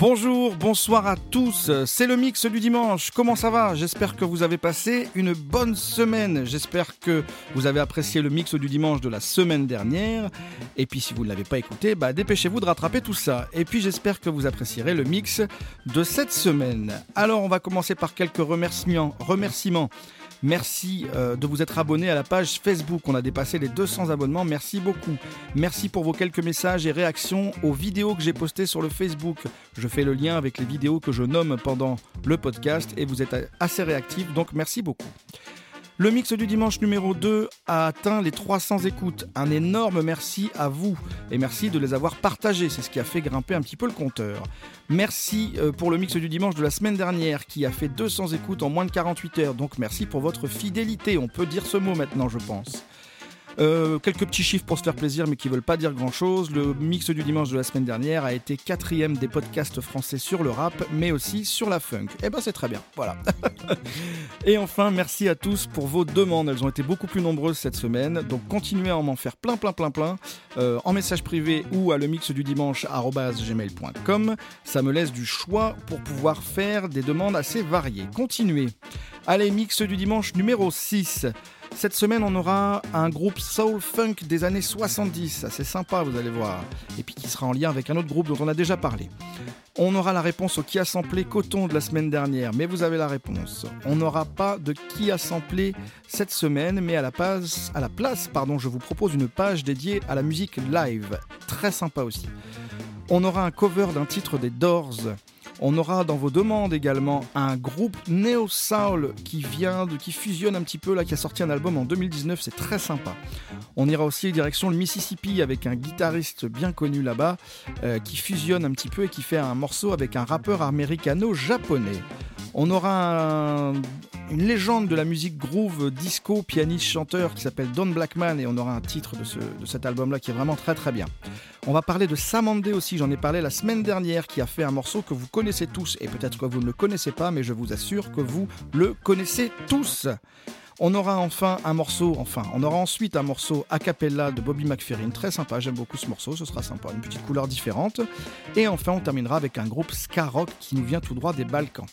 Bonjour, bonsoir à tous, c'est le mix du dimanche, comment ça va? J'espère que vous avez passé une bonne semaine, j'espère que vous avez apprécié le mix du dimanche de la semaine dernière, et puis si vous ne l'avez pas écouté, bah dépêchez-vous de rattraper tout ça, et puis j'espère que vous apprécierez le mix de cette semaine. Alors on va commencer par quelques remerciements. remerciements. Merci euh, de vous être abonné à la page Facebook. On a dépassé les 200 abonnements. Merci beaucoup. Merci pour vos quelques messages et réactions aux vidéos que j'ai postées sur le Facebook. Je fais le lien avec les vidéos que je nomme pendant le podcast et vous êtes assez réactifs. Donc merci beaucoup. Le mix du dimanche numéro 2 a atteint les 300 écoutes. Un énorme merci à vous et merci de les avoir partagés. C'est ce qui a fait grimper un petit peu le compteur. Merci euh, pour le mix du dimanche de la semaine dernière qui a fait 200 écoutes en moins de 48 heures. Donc merci pour votre fidélité. On peut dire ce mot maintenant, je pense. Euh, quelques petits chiffres pour se faire plaisir, mais qui veulent pas dire grand chose. Le mix du dimanche de la semaine dernière a été quatrième des podcasts français sur le rap, mais aussi sur la funk. Eh ben c'est très bien, voilà. Et enfin, merci à tous pour vos demandes. Elles ont été beaucoup plus nombreuses cette semaine, donc continuez à m'en faire plein, plein, plein, plein euh, en message privé ou à le mix du dimanche. Ça me laisse du choix pour pouvoir faire des demandes assez variées. Continuez. Allez, mix du dimanche numéro 6. Cette semaine, on aura un groupe soul funk des années 70, assez sympa, vous allez voir, et puis qui sera en lien avec un autre groupe dont on a déjà parlé. On aura la réponse au qui a samplé Coton de la semaine dernière, mais vous avez la réponse. On n'aura pas de qui a samplé cette semaine, mais à la place, à la place pardon, je vous propose une page dédiée à la musique live, très sympa aussi. On aura un cover d'un titre des Doors. On aura dans vos demandes également un groupe Neo Soul qui vient de, qui fusionne un petit peu là, qui a sorti un album en 2019, c'est très sympa. On ira aussi direction le Mississippi avec un guitariste bien connu là-bas euh, qui fusionne un petit peu et qui fait un morceau avec un rappeur américano-japonais. On aura une légende de la musique groove, disco, pianiste, chanteur qui s'appelle Don Blackman et on aura un titre de, de cet album-là qui est vraiment très très bien. On va parler de Samandé aussi, j'en ai parlé la semaine dernière, qui a fait un morceau que vous connaissez tous, et peut-être que vous ne le connaissez pas, mais je vous assure que vous le connaissez tous. On aura enfin un morceau, enfin, on aura ensuite un morceau a cappella de Bobby McFerrin, très sympa, j'aime beaucoup ce morceau, ce sera sympa, une petite couleur différente. Et enfin, on terminera avec un groupe ska rock qui nous vient tout droit des Balkans.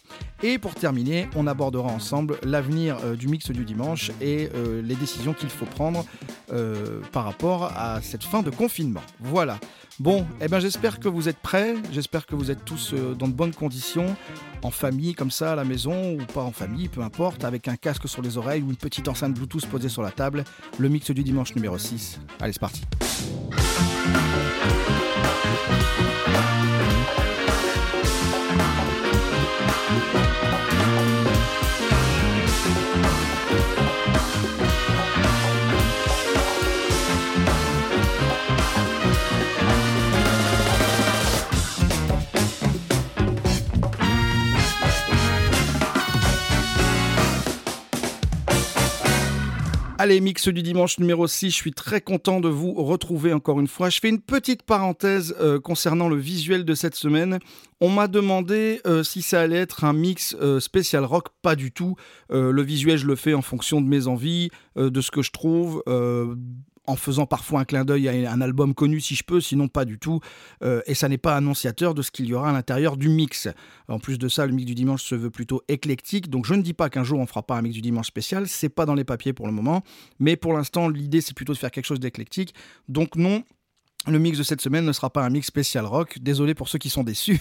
Et pour terminer, on abordera ensemble l'avenir euh, du mix du dimanche et euh, les décisions qu'il faut prendre euh, par rapport à cette fin de confinement. Voilà. Bon, eh ben j'espère que vous êtes prêts, j'espère que vous êtes tous euh, dans de bonnes conditions, en famille comme ça à la maison ou pas en famille, peu importe, avec un casque sur les oreilles ou une petite enceinte Bluetooth posée sur la table. Le mix du dimanche numéro 6. Allez, c'est parti. Allez, mix du dimanche numéro 6, je suis très content de vous retrouver encore une fois. Je fais une petite parenthèse euh, concernant le visuel de cette semaine. On m'a demandé euh, si ça allait être un mix euh, spécial rock, pas du tout. le visuel, je le fais en fonction de mes envies, de ce que je trouve en faisant parfois un clin d'œil à un album connu si je peux, sinon pas du tout. Euh, et ça n'est pas annonciateur de ce qu'il y aura à l'intérieur du mix. En plus de ça, le mix du dimanche se veut plutôt éclectique, donc je ne dis pas qu'un jour on fera pas un mix du dimanche spécial, c'est pas dans les papiers pour le moment, mais pour l'instant l'idée c'est plutôt de faire quelque chose d'éclectique. Donc non, le mix de cette semaine ne sera pas un mix spécial rock. Désolé pour ceux qui sont déçus.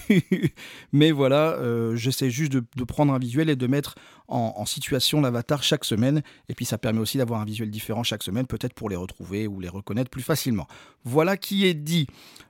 Mais voilà, euh, j'essaie juste de, prendre un visuel et de mettre en, situation l'avatar chaque semaine. Et puis ça permet aussi d'avoir un visuel différent chaque semaine, peut-être pour les retrouver ou les reconnaître plus facilement. Voilà qui est dit.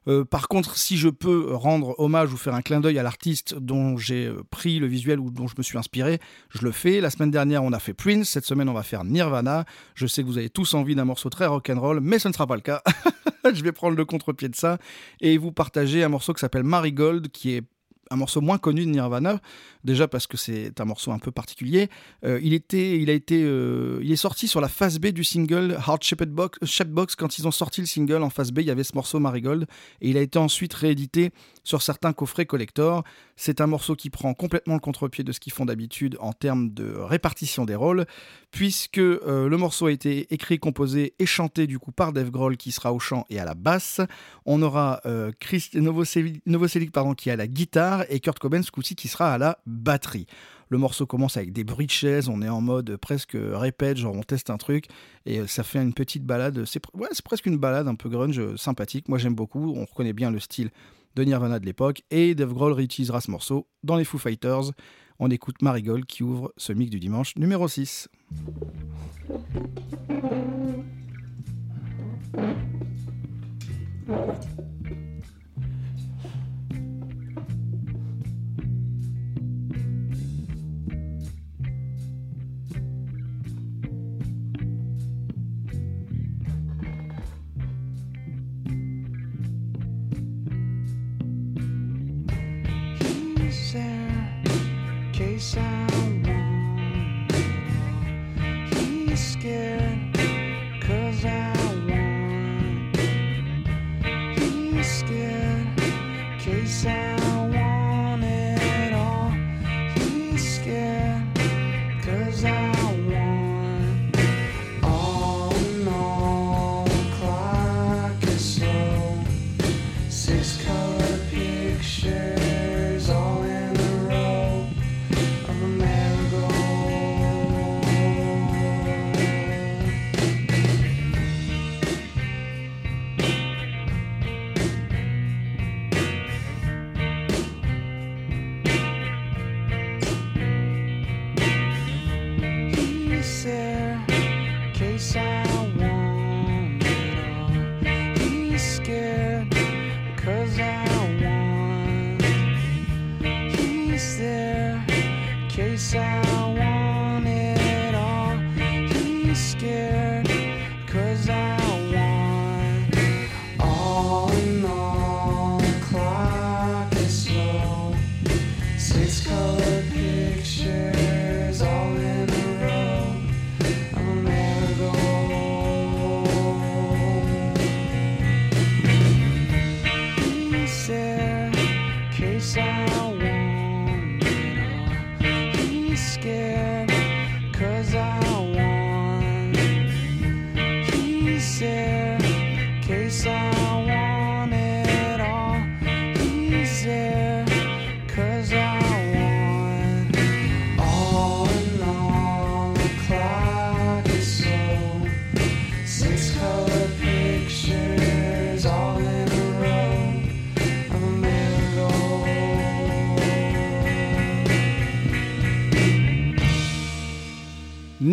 Euh, par contre, si je peux rendre hommage ou faire un clin d'œil à l'artiste dont j'ai euh, pris le visuel ou dont je me suis inspiré, je le fais. La semaine dernière, on a fait Prince. Cette semaine, on va faire Nirvana. Je sais que vous avez tous envie d'un morceau très rock'n'roll, mais ce ne sera pas le cas. je vais prendre le contre-pied de ça. Et vous partager un morceau qui s'appelle Marigold, qui est un morceau moins connu de Nirvana, déjà parce que c'est un morceau un peu particulier. Euh, il, était, il, a été, euh, il est sorti sur la phase B du single Hard Shaped Box, Box. Quand ils ont sorti le single en phase B, il y avait ce morceau Marigold. Et il a été ensuite réédité sur certains coffrets collector. C'est un morceau qui prend complètement le contre-pied de ce qu'ils font d'habitude en termes de répartition des rôles, puisque euh, le morceau a été écrit, composé et chanté du coup par Dave Grohl qui sera au chant et à la basse. On aura Chris Novoselic, pardon, qui est à la guitare et Kurt Cobain ce coup-ci qui sera à la batterie. Le morceau commence avec des bruits de chaises, on est en mode presque répète, genre on teste un truc, et ça fait une petite balade. C'est presque une balade un peu grunge sympathique. Moi j'aime beaucoup, on reconnaît bien le style de Nirvana de l'époque, et Dave Grohl réutilisera ce morceau dans les Foo Fighters. On écoute Marigold qui ouvre ce mix du dimanche numéro 6. sarah case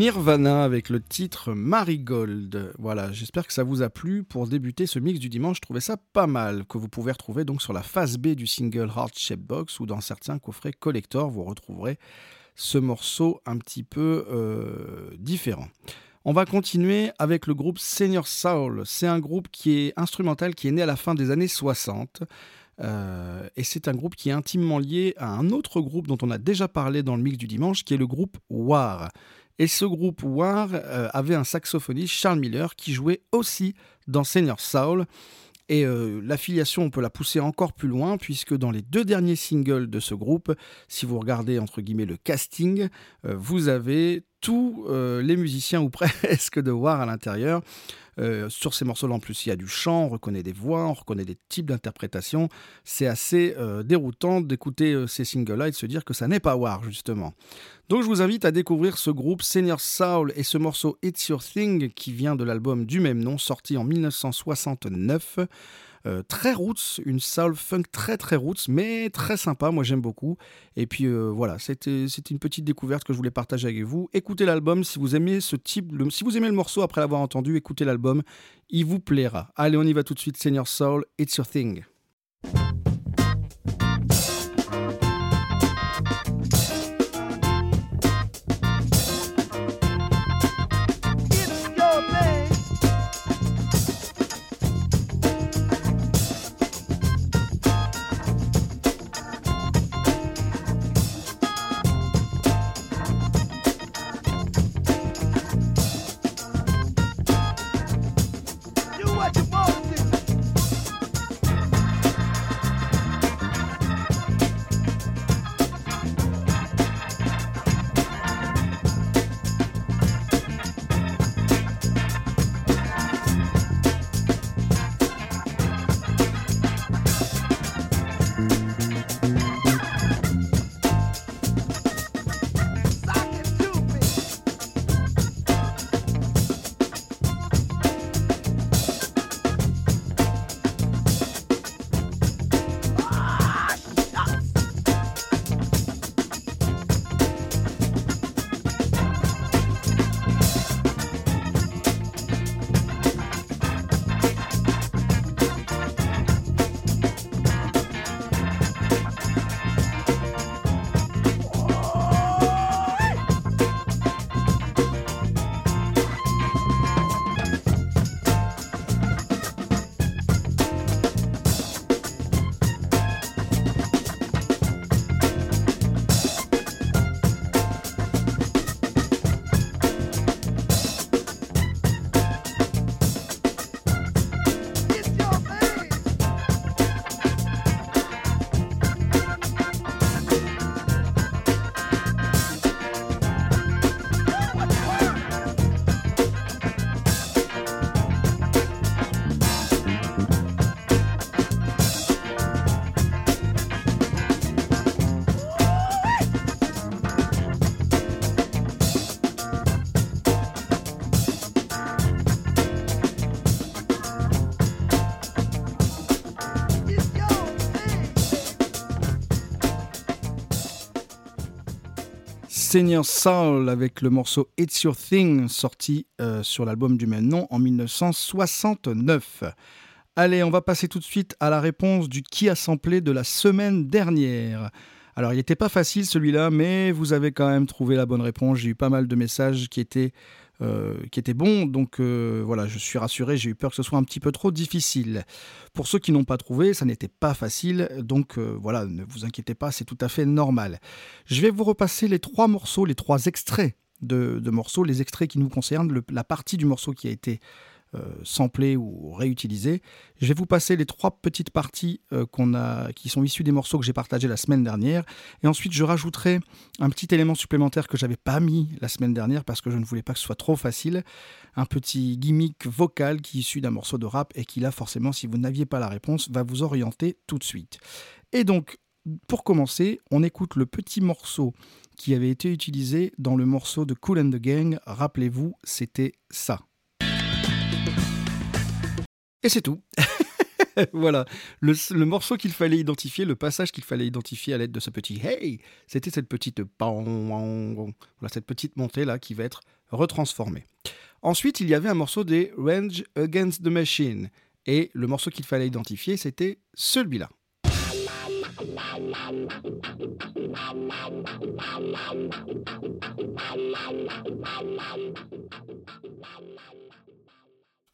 Nirvana avec le titre Marigold. Voilà, j'espère que ça vous a plu. Pour débuter ce mix du dimanche, je trouvais ça pas mal, que vous pouvez retrouver donc sur la phase B du single Heart Shape Box ou dans certains coffrets collector, vous retrouverez ce morceau un petit peu euh, différent. On va continuer avec le groupe Senior Soul. C'est un groupe qui est instrumental, qui est né à la fin des années 60. Euh, et c'est un groupe qui est intimement lié à un autre groupe dont on a déjà parlé dans le mix du dimanche, qui est le groupe War. Et ce groupe War euh, avait un saxophoniste, Charles Miller, qui jouait aussi dans Senior Soul. Et euh, l'affiliation, on peut la pousser encore plus loin, puisque dans les deux derniers singles de ce groupe, si vous regardez entre guillemets le casting, euh, vous avez tous les musiciens ou presque de War à l'intérieur. Sur ces morceaux-là, en plus, il y a du chant, on reconnaît des voix, on reconnaît des types d'interprétations. C'est assez déroutant d'écouter ces singles-là et de se dire que ça n'est pas War, justement. Donc je vous invite à découvrir ce groupe Senior Soul et ce morceau It's Your Thing qui vient de l'album du même nom, sorti en 1969. Euh, très roots, une soul funk très très roots, mais très sympa, moi j'aime beaucoup. Et puis euh, voilà, c'était une petite découverte que je voulais partager avec vous. Écoutez l'album si vous aimez ce type, si vous aimez le morceau après l'avoir entendu, écoutez l'album, il vous plaira. Allez, on y va tout de suite, Senior Soul, It's Your Thing. Senior Soul avec le morceau It's Your Thing sorti euh, sur l'album du même nom en 1969. Allez, on va passer tout de suite à la réponse du qui a samplé de la semaine dernière. Alors, il n'était pas facile celui-là, mais vous avez quand même trouvé la bonne réponse. J'ai eu pas mal de messages qui étaient, euh, qui étaient bons, donc euh, voilà, je suis rassuré. J'ai eu peur que ce soit un petit peu trop difficile. Pour ceux qui n'ont pas trouvé, ça n'était pas facile, donc euh, voilà, ne vous inquiétez pas, c'est tout à fait normal. Je vais vous repasser les trois morceaux, les trois extraits de, morceaux, les extraits qui nous concernent, la partie du morceau qui a été euh, samplés ou réutilisés. Je vais vous passer les trois petites parties euh, qu'on a, qui sont issues des morceaux que j'ai partagés la semaine dernière. Et ensuite, je rajouterai un petit élément supplémentaire que j'avais pas mis la semaine dernière parce que je ne voulais pas que ce soit trop facile. Un petit gimmick vocal qui est issu d'un morceau de rap et qui là, forcément, si vous n'aviez pas la réponse, va vous orienter tout de suite. Et donc, pour commencer, on écoute le petit morceau qui avait été utilisé dans le morceau de Cool and the Gang. Rappelez-vous, c'était ça. Et c'est tout. voilà, le, morceau qu'il fallait identifier, le passage qu'il fallait identifier à l'aide de ce petit hey, c'était cette petite voilà, cette petite montée là qui va être retransformée. Ensuite, il y avait un morceau des Range Against the Machine et le morceau qu'il fallait identifier, c'était celui-là.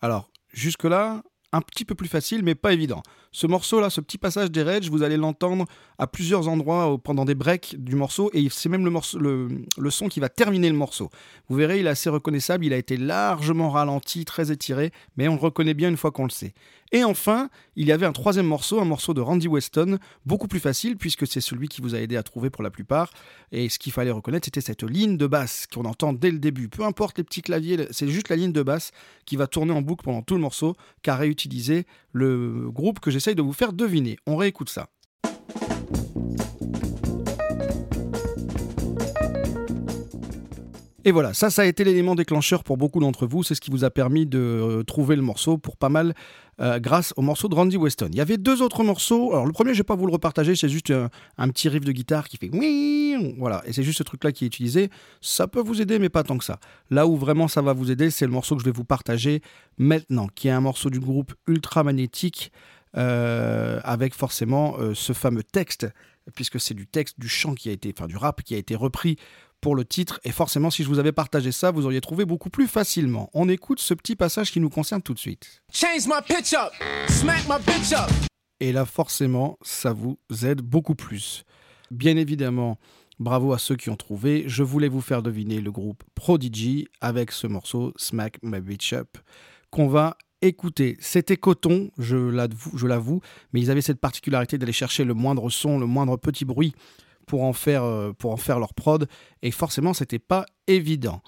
Alors, jusque-là, un petit peu plus facile, mais pas évident. Ce morceau-là, ce petit passage des Rage, vous allez l'entendre à plusieurs endroits pendant des breaks du morceau, et c'est même le, morceau, le, son qui va terminer le morceau. Vous verrez, il est assez reconnaissable, il a été largement ralenti, très étiré, mais on le reconnaît bien une fois qu'on le sait. Et enfin, il y avait un troisième morceau, un morceau de Randy Weston, beaucoup plus facile, puisque c'est celui qui vous a aidé à trouver pour la plupart, et ce qu'il fallait reconnaître, c'était cette ligne de basse qu'on entend dès le début. Peu importe les petits claviers, c'est juste la ligne de basse qui va tourner en boucle pendant tout le morceau, car réutiliser le groupe que j'essaye de vous faire deviner. On réécoute ça. Et voilà, ça, ça a été l'élément déclencheur pour beaucoup d'entre vous. C'est ce qui vous a permis de euh, trouver le morceau pour pas mal euh, grâce au morceau de Randy Weston. Il y avait deux autres morceaux. Alors, le premier, je vais pas vous le repartager, c'est juste un, petit riff de guitare qui fait oui. Voilà, et c'est juste ce truc-là qui est utilisé. Ça peut vous aider, mais pas tant que ça. Là où vraiment ça va vous aider, c'est le morceau que je vais vous partager maintenant, qui est un morceau du groupe Ultra Magnétique. Euh, avec forcément ce fameux texte, puisque c'est du texte, du chant qui a été, enfin du rap qui a été repris pour le titre, et forcément si je vous avais partagé ça, vous auriez trouvé beaucoup plus facilement. On écoute ce petit passage qui nous concerne tout de suite. Et là forcément, ça vous aide beaucoup plus. Bien évidemment, bravo à ceux qui ont trouvé, je voulais vous faire deviner le groupe Prodigy avec ce morceau Smack My Bitch Up qu'on va écouter. C'était coton, je l'avoue, mais ils avaient cette particularité d'aller chercher le moindre son, le moindre petit bruit pour en faire, euh, pour en faire leur prod. Et forcément, c'était pas évident.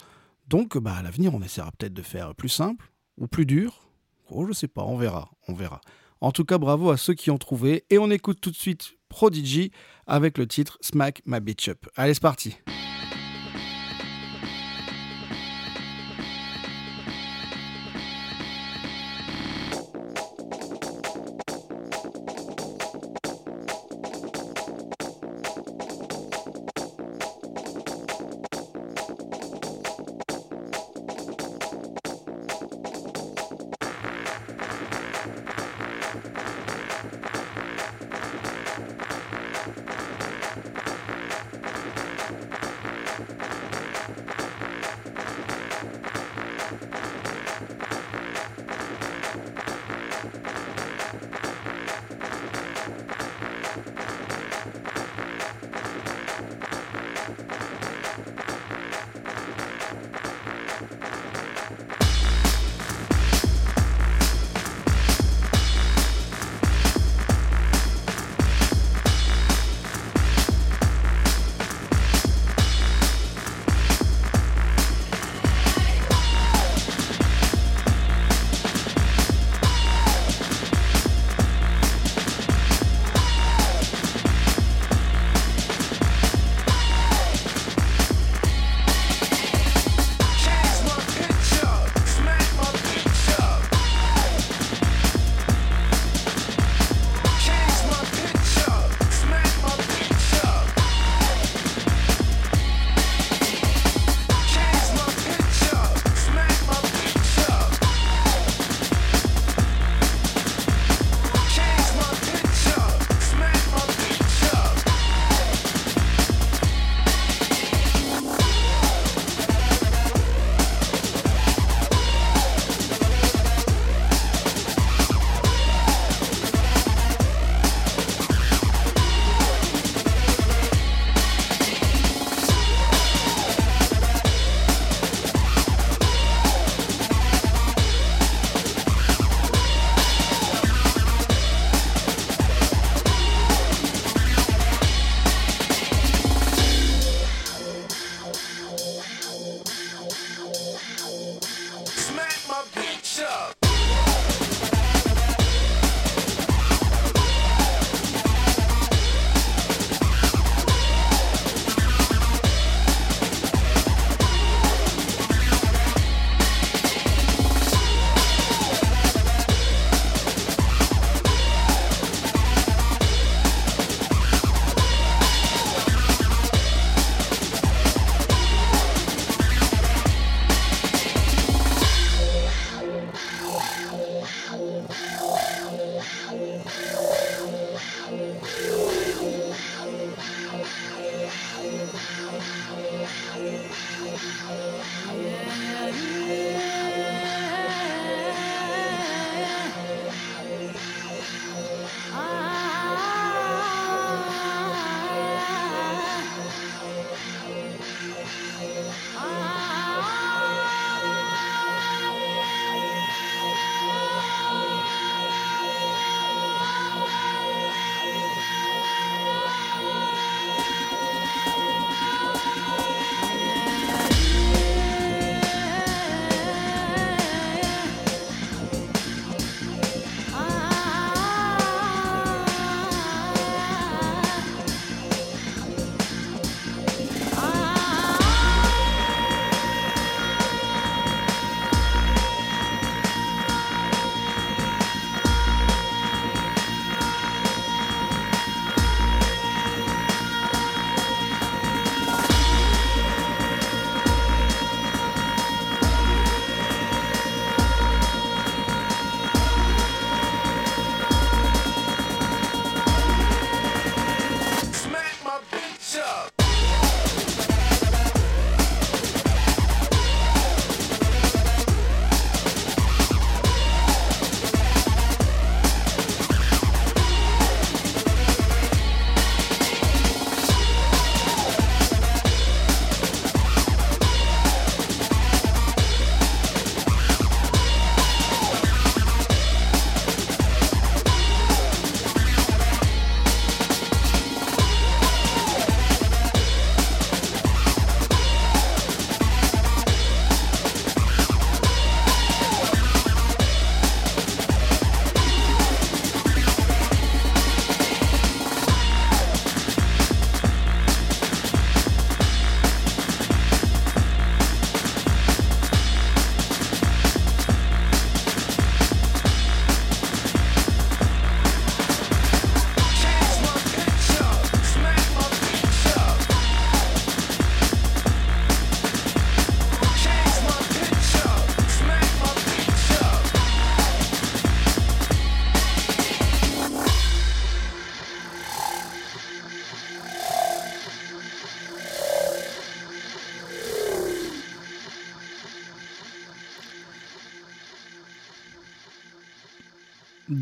Donc, bah, à l'avenir, on essaiera peut-être de faire plus simple ou plus dur. Oh, je sais pas, on verra, on verra. En tout cas, bravo à ceux qui ont trouvé. Et on écoute tout de suite Prodigy avec le titre Smack My Bitch Up. Allez, c'est parti.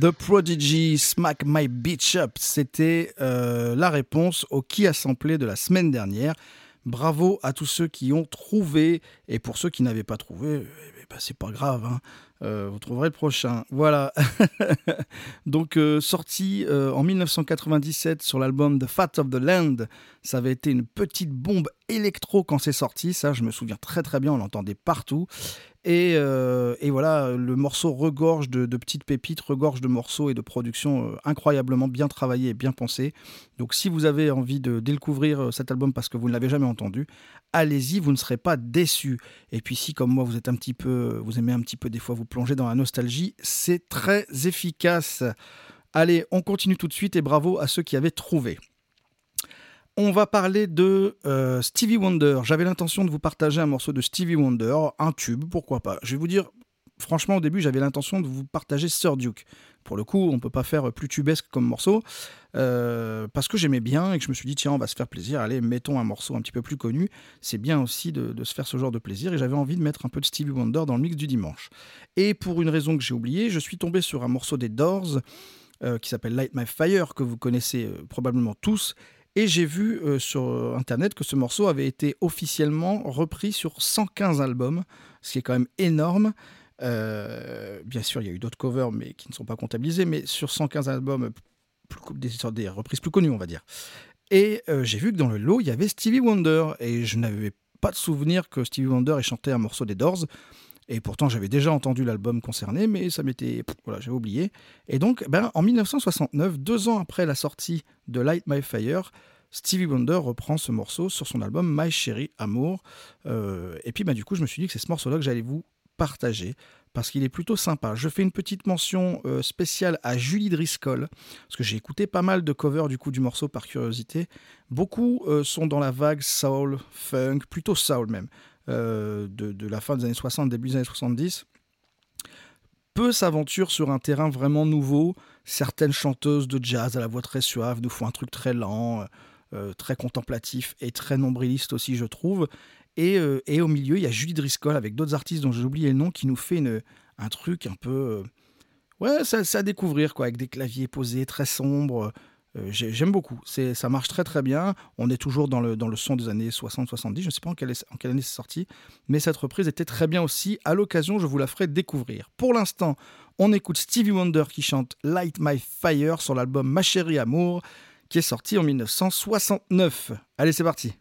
The Prodigy Smack My Beach Up, c'était euh, la réponse au qui a samplé de la semaine dernière. Bravo à tous ceux qui ont trouvé, et pour ceux qui n'avaient pas trouvé, eh ben, c'est pas grave. Hein. Euh, vous trouverez le prochain. Voilà. Donc, euh, sorti euh, en 1997 sur l'album The Fat of the Land. Ça avait été une petite bombe électro quand c'est sorti. Ça, je me souviens très très bien. On l'entendait partout. Et, voilà, le morceau regorge de, petites pépites, regorge de morceaux et de productions incroyablement bien travaillés et bien pensés. Donc, si vous avez envie de découvrir cet album parce que vous ne l'avez jamais entendu, allez-y, vous ne serez pas déçus. Et puis, si comme moi, vous êtes un petit peu, vous aimez un petit peu des fois vous plonger dans la nostalgie, c'est très efficace. Allez, on continue tout de suite et bravo à ceux qui avaient trouvé. On va parler de euh, Stevie Wonder. J'avais l'intention de vous partager un morceau de Stevie Wonder, un tube, pourquoi pas. Je vais vous dire, franchement, au début, j'avais l'intention de vous partager Sir Duke. Pour le coup, on ne peut pas faire plus tubesque comme morceau, euh, parce que j'aimais bien et que je me suis dit, tiens, on va se faire plaisir, allez, mettons un morceau un petit peu plus connu. C'est bien aussi de, se faire ce genre de plaisir, et j'avais envie de mettre un peu de Stevie Wonder dans le mix du dimanche. Et pour une raison que j'ai oubliée, je suis tombé sur un morceau des Doors euh, qui s'appelle Light My Fire, que vous connaissez probablement tous. Et j'ai vu sur internet que ce morceau avait été officiellement repris sur 115 albums, ce qui est quand même énorme. Euh, bien sûr, il y a eu d'autres covers, mais qui ne sont pas comptabilisés, mais sur 115 albums, des, reprises plus connues, on va dire. Et euh, j'ai vu que dans le lot, il y avait Stevie Wonder, et je n'avais pas de souvenir que Stevie Wonder ait chanté un morceau des Doors. Et pourtant, j'avais déjà entendu l'album concerné, mais ça m'était. Voilà, j'avais oublié. Et donc, ben, en 1969, deux ans après la sortie de Light My Fire, Stevie Wonder reprend ce morceau sur son album My Cherry Amour. Euh, et puis, ben, du coup, je me suis dit que c'est ce morceau-là que j'allais vous partager parce qu'il est plutôt sympa. Je fais une petite mention euh, spéciale à Julie Driscoll, parce que j'ai écouté pas mal de covers du coup du morceau par curiosité. Beaucoup euh, sont dans la vague soul, funk, plutôt soul même, euh, de, la fin des années 60, début des années 70. Peu s'aventurent sur un terrain vraiment nouveau. Certaines chanteuses de jazz à la voix très suave nous font un truc très lent, très contemplatif et très nombriliste aussi, je trouve. Euh, et, au milieu, il y a Julie Driscoll avec d'autres artistes dont j'ai oublié le nom qui nous fait un truc un peu. Euh, ouais, ça, à découvrir, quoi, avec des claviers posés, très sombres. Euh, j'aime beaucoup. Ça marche très très bien. On est toujours dans le, dans le son des années 60-70. Je ne sais pas en quelle, en quelle année c'est sorti. Mais cette reprise était très bien aussi. À l'occasion, je vous la ferai découvrir. Pour l'instant, on écoute Stevie Wonder qui chante Light My Fire sur l'album Ma chérie amour qui est sorti en 1969. Allez, c'est parti.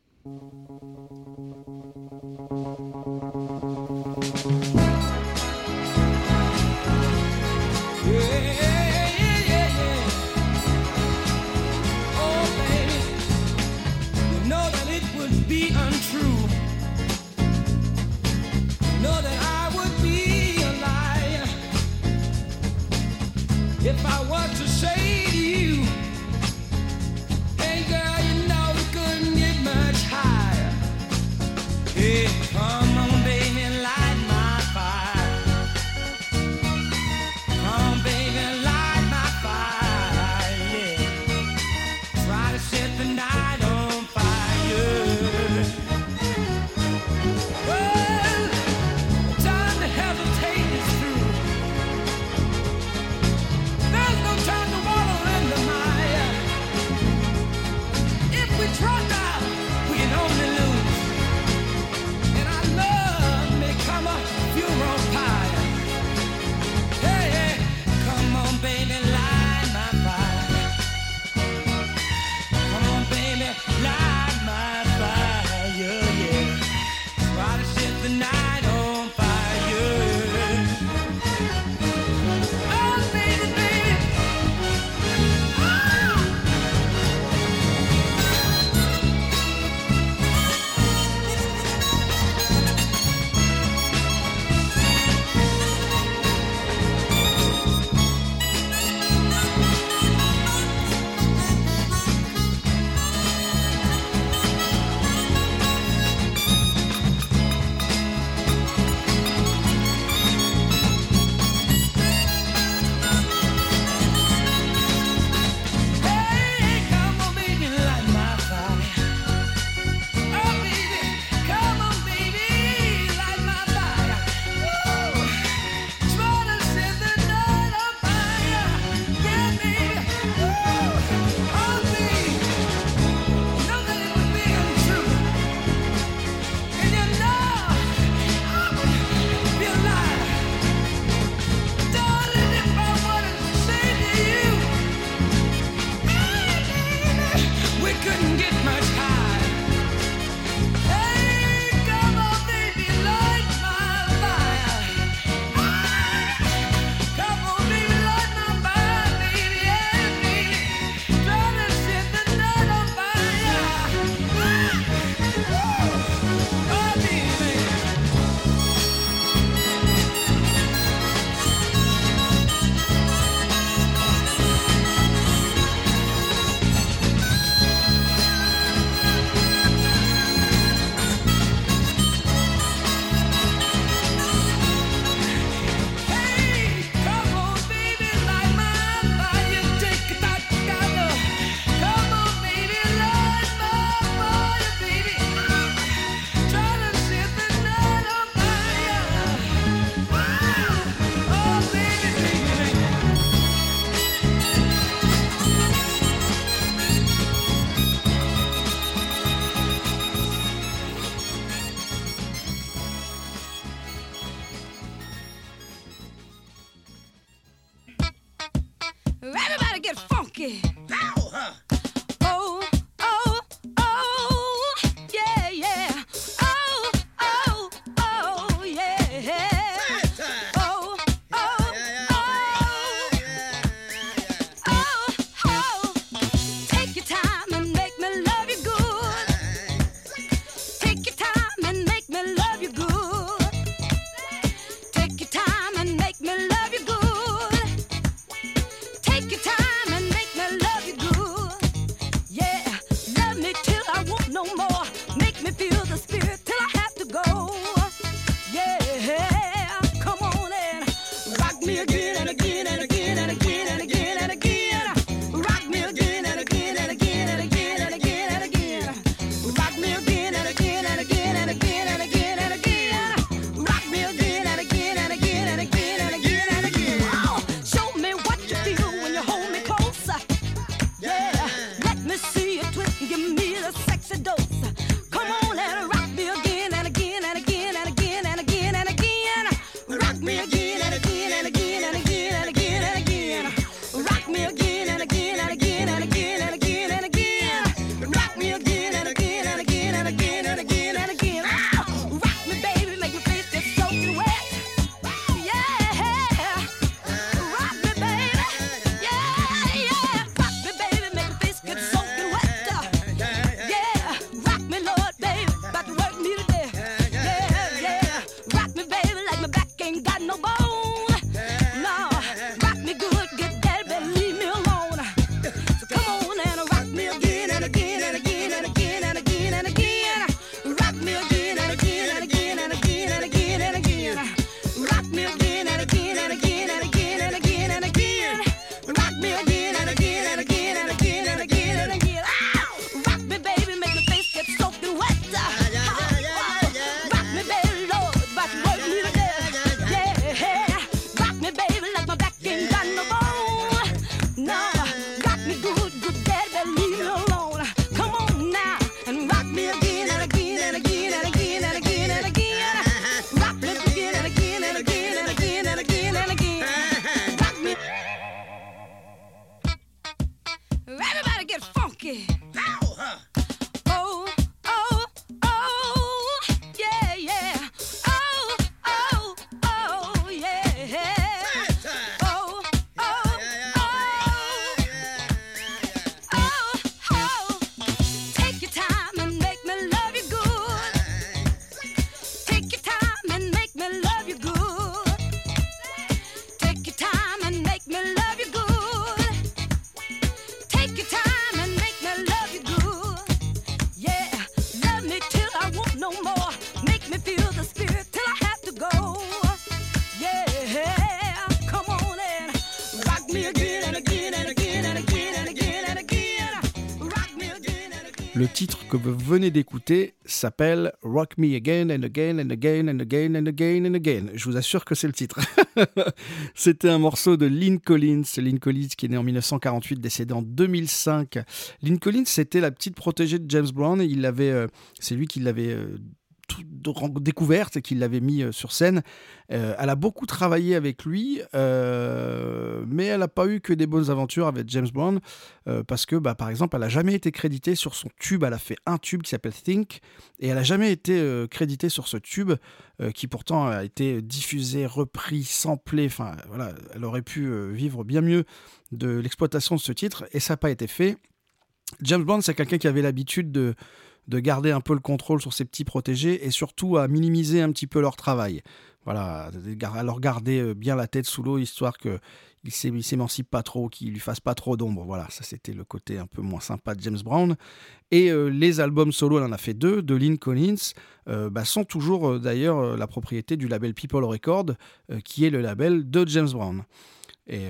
Venez d'écouter s'appelle Rock Me Again and Again and Again and Again and Again and Again. Je vous assure que c'est le titre. C'était un morceau de Lynn Collins. Lynn Collins qui est né en 1948, décédé en 2005. Lynn Collins, c'était la petite protégée de James Brown. Il avait, euh, c'est lui qui l'avait euh, découverte et qu'il l'avait mis euh, sur scène. Euh, elle a beaucoup travaillé avec lui, euh, mais elle n'a pas eu que des bonnes aventures avec James Brown, parce que, bah, par exemple, elle n'a jamais été créditée sur son tube. Elle a fait un tube qui s'appelle Think, et elle n'a jamais été créditée sur ce tube, qui pourtant a été diffusé, repris, samplé. Enfin, voilà, elle aurait pu vivre bien mieux de l'exploitation de ce titre, et ça n'a pas été fait. James Brown, c'est quelqu'un qui avait l'habitude de de garder un peu le contrôle sur ses petits protégés et surtout à minimiser un petit peu leur travail. Voilà, à leur garder euh, bien la tête sous l'eau histoire que il s'émancipe pas trop, qu'il lui fasse pas trop d'ombre. Voilà, ça c'était le côté un peu moins sympa de James Brown. Et euh, les albums solo, elle en a fait deux, de Lynn Collins, euh, bah, sont toujours d'ailleurs la propriété du label People Record, qui est le label de James Brown. Et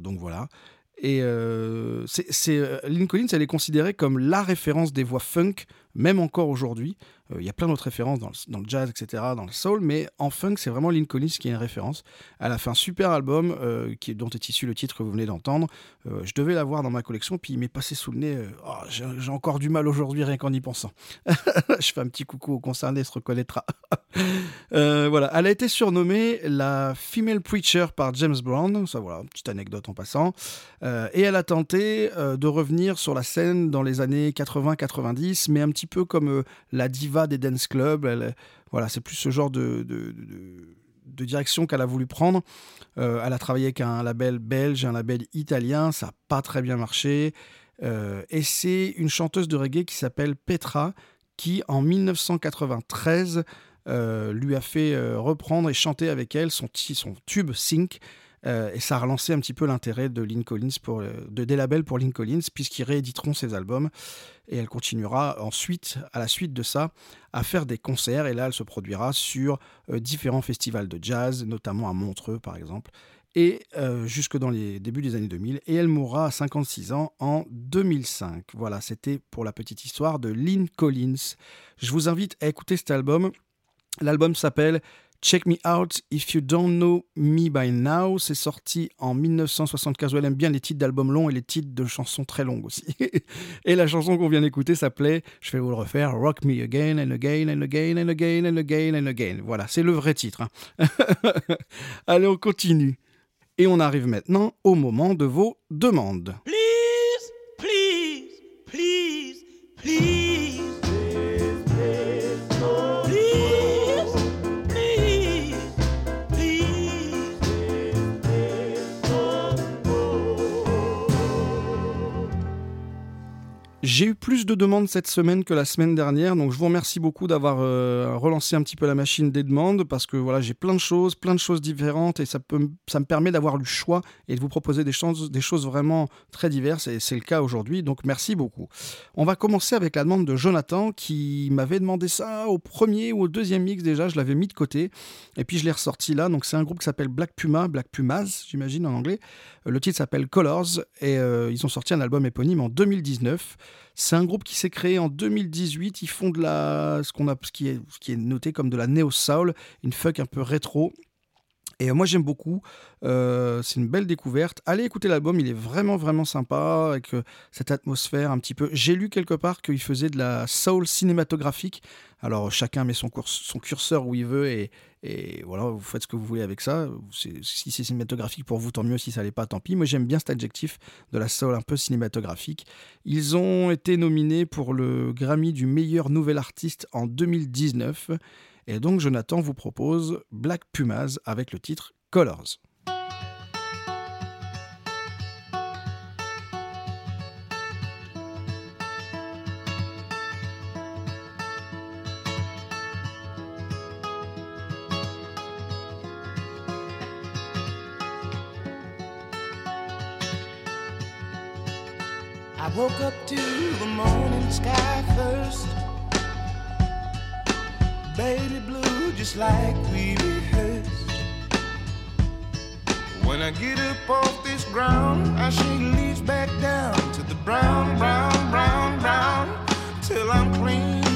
donc voilà. Et Lynn Collins, elle est considérée comme la référence des voix funk même encore aujourd'hui. Euh, il y a plein d'autres références dans le, jazz, etc., dans le soul, mais en funk, c'est vraiment Lynn Collins qui est une référence. Elle a fait un super album euh, dont est issu le titre que vous venez d'entendre. Euh, je devais l'avoir dans ma collection, puis il m'est passé sous le nez. Oh, j'ai encore du mal aujourd'hui rien qu'en y pensant. je fais un petit coucou au concerné, se reconnaîtra. voilà, elle a été surnommée la Female Preacher par James Brown. Ça, voilà, petite anecdote en passant. et elle a tenté de revenir sur la scène dans les années 80-90, mais un petit peu comme la diva des dance clubs. Elle, voilà, c'est plus ce genre de, direction qu'elle a voulu prendre. Euh, elle a travaillé avec un label belge, un label italien, ça n'a pas très bien marché. Euh, et c'est une chanteuse de reggae qui s'appelle Petra, qui en 1993 euh, lui a fait reprendre et chanter avec elle son, son tube Sync. Et ça a relancé un petit peu l'intérêt de Lynn Collins pour, de des labels pour Lynn Collins puisqu'ils rééditeront ses albums et elle continuera ensuite, à la suite de ça, à faire des concerts. Et là, elle se produira sur euh, différents festivals de jazz, notamment à Montreux par exemple, et euh, jusque dans les débuts des années 2000. Et elle mourra à 56 ans en 2005. Voilà, c'était pour la petite histoire de Lynn Collins. Je vous invite à écouter cet album. L'album s'appelle Check Me Out If You Don't Know Me By Now, c'est sorti en 1975. Elle aime bien les titres d'albums longs et les titres de chansons très longues aussi. et la chanson qu'on vient d'écouter s'appelait, je vais vous le refaire, Rock Me Again and Again and Again and Again and Again and Again. Voilà, c'est le vrai titre. Hein. Allez, on continue. Et on arrive maintenant au moment de vos demandes. Please, please, please, please. J'ai eu plus de demandes cette semaine que la semaine dernière, donc je vous remercie beaucoup d'avoir euh, relancé un petit peu la machine des demandes parce que voilà, j'ai plein de choses, plein de choses différentes et ça, ça me permet d'avoir le choix et de vous proposer des choses, des choses vraiment très diverses et c'est le cas aujourd'hui, donc merci beaucoup. On va commencer avec la demande de Jonathan qui m'avait demandé ça au premier ou au deuxième mix déjà, je l'avais mis de côté et puis je l'ai ressorti là, donc c'est un groupe qui s'appelle Black Puma, Black Pumas j'imagine en anglais. Le titre s'appelle Colors et euh, ils ont sorti un album éponyme en 2019. C'est un groupe qui s'est créé en 2018. Ils font de la, ce, qu'on a, ce, qui est, ce qui est noté comme de la néo-soul, une fuck un peu rétro. Et moi j'aime beaucoup, euh, c'est une belle découverte. Allez écouter l'album, il est vraiment vraiment sympa avec euh, cette atmosphère un petit peu. J'ai lu quelque part qu'il faisait de la soul cinématographique. Alors chacun met son, curseur où il veut et, et, voilà, vous faites ce que vous voulez avec ça. Si c'est cinématographique pour vous, tant mieux. Si ça l'est pas, tant pis. Moi j'aime bien cet adjectif de la soul un peu cinématographique. Ils ont été nominés pour le Grammy du meilleur nouvel artiste en 2019. Et donc Jonathan vous propose Black Pumas avec le titre Colors. Sky first. Baby blue just like we rehearsed. When I get up off this ground, I shake leaves back down to the brown, brown, brown, brown, till I'm clean.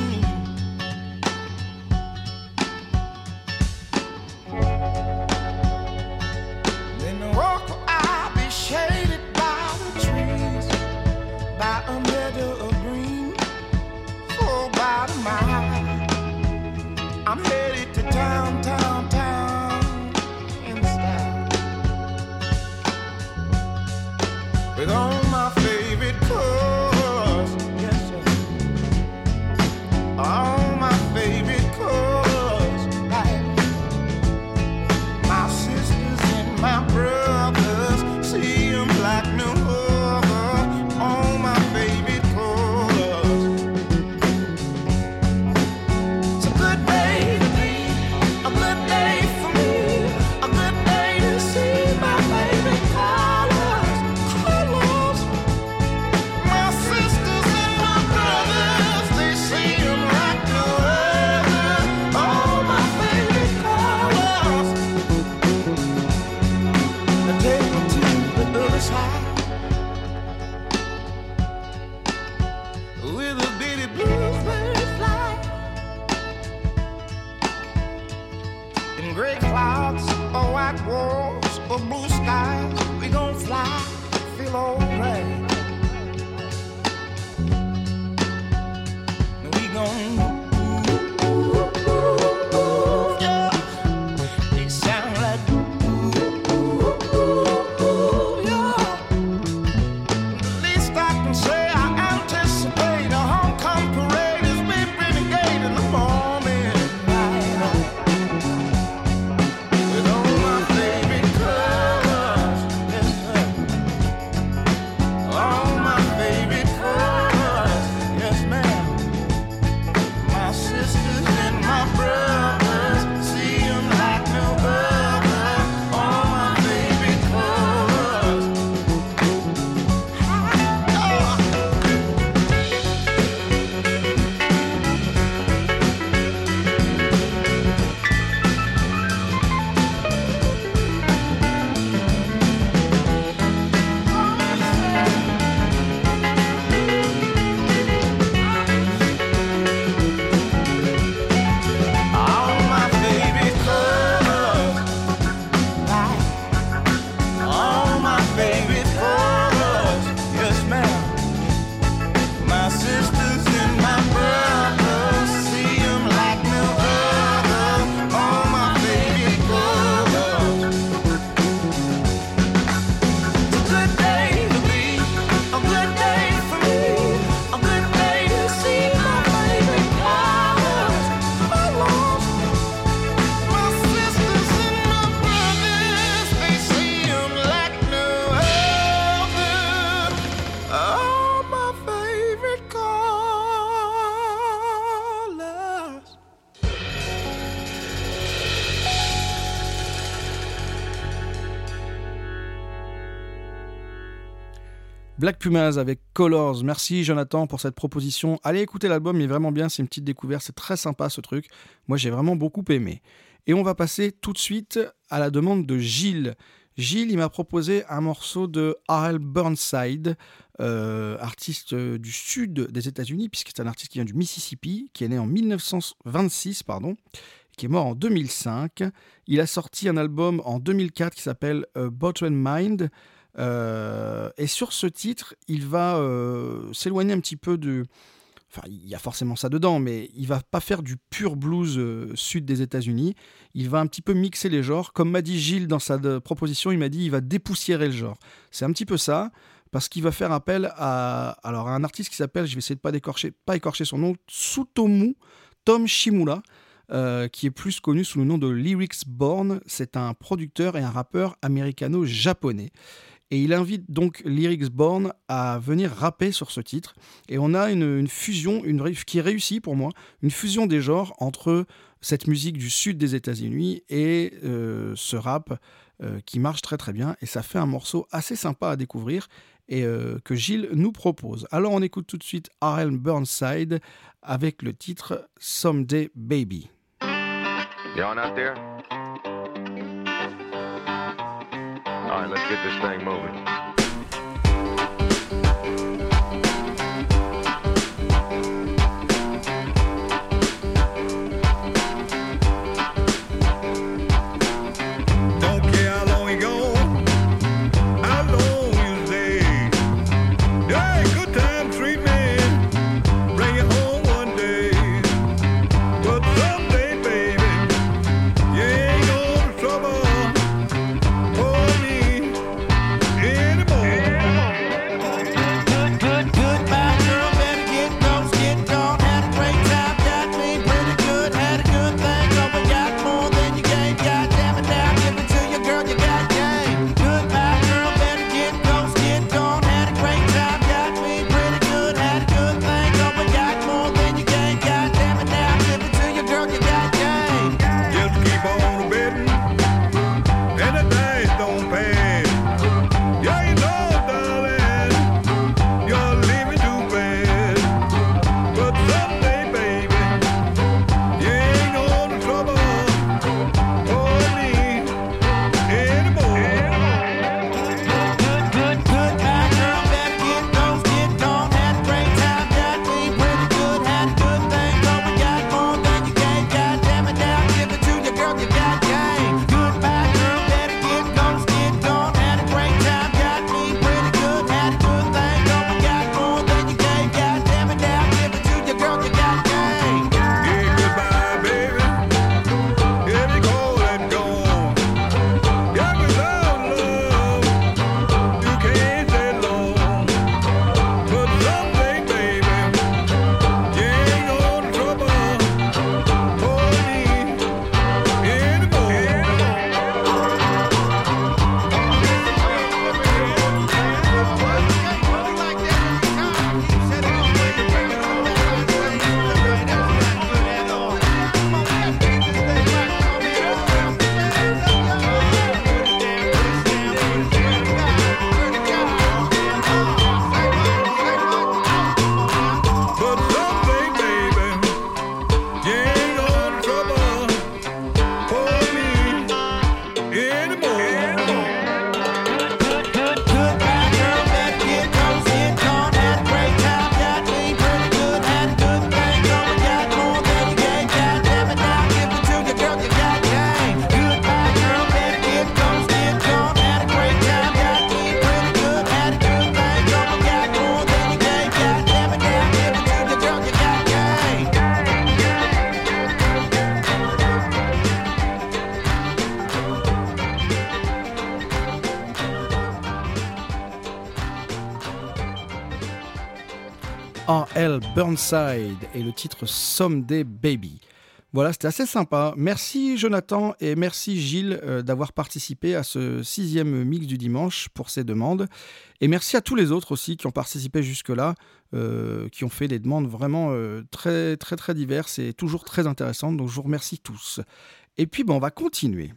Black Pumas avec Colors. Merci Jonathan pour cette proposition. Allez écouter l'album, il est vraiment bien, c'est une petite découverte, c'est très sympa ce truc. Moi j'ai vraiment beaucoup aimé. Et on va passer tout de suite à la demande de Gilles. Gilles, il m'a proposé un morceau de R.L. Burnside, euh, artiste du sud des États-Unis, puisque c'est un artiste qui vient du Mississippi, qui est né en 1926, pardon, qui est mort en 2005. Il a sorti un album en 2004 qui s'appelle euh, Mind. Euh, et sur ce titre, il va euh, s'éloigner un petit peu de. Enfin, il y a forcément ça dedans, mais il va pas faire du pur blues euh, sud des États-Unis. Il va un petit peu mixer les genres. Comme m'a dit Gilles dans sa proposition, il m'a dit il va dépoussiérer le genre. C'est un petit peu ça, parce qu'il va faire appel à, alors, à un artiste qui s'appelle, je vais essayer de pas, pas écorcher son nom, Tsutomu Tom Shimura. qui est plus connu sous le nom de Lyrics Born. C'est un producteur et un rappeur américano-japonais. Et il invite donc Lyrics Born à venir rapper sur ce titre. Et on a une, fusion, une, qui est réussie pour moi, une fusion des genres entre cette musique du sud des États-Unis et euh, ce rap euh, qui marche très très bien. Et ça fait un morceau assez sympa à découvrir et euh, que Gilles nous propose. Alors on écoute tout de suite R.L. Burnside avec le titre Someday Baby. All right, let's get this thing moving. Burnside et le titre Someday Baby. Voilà, c'était assez sympa. Merci Jonathan et merci Gilles euh, d'avoir participé à ce sixième mix du dimanche pour ces demandes. Et merci à tous les autres aussi qui ont participé jusque-là, euh, qui ont fait des demandes vraiment euh, très très très diverses et toujours très intéressantes. Donc je vous remercie tous. Et puis bon, on va continuer.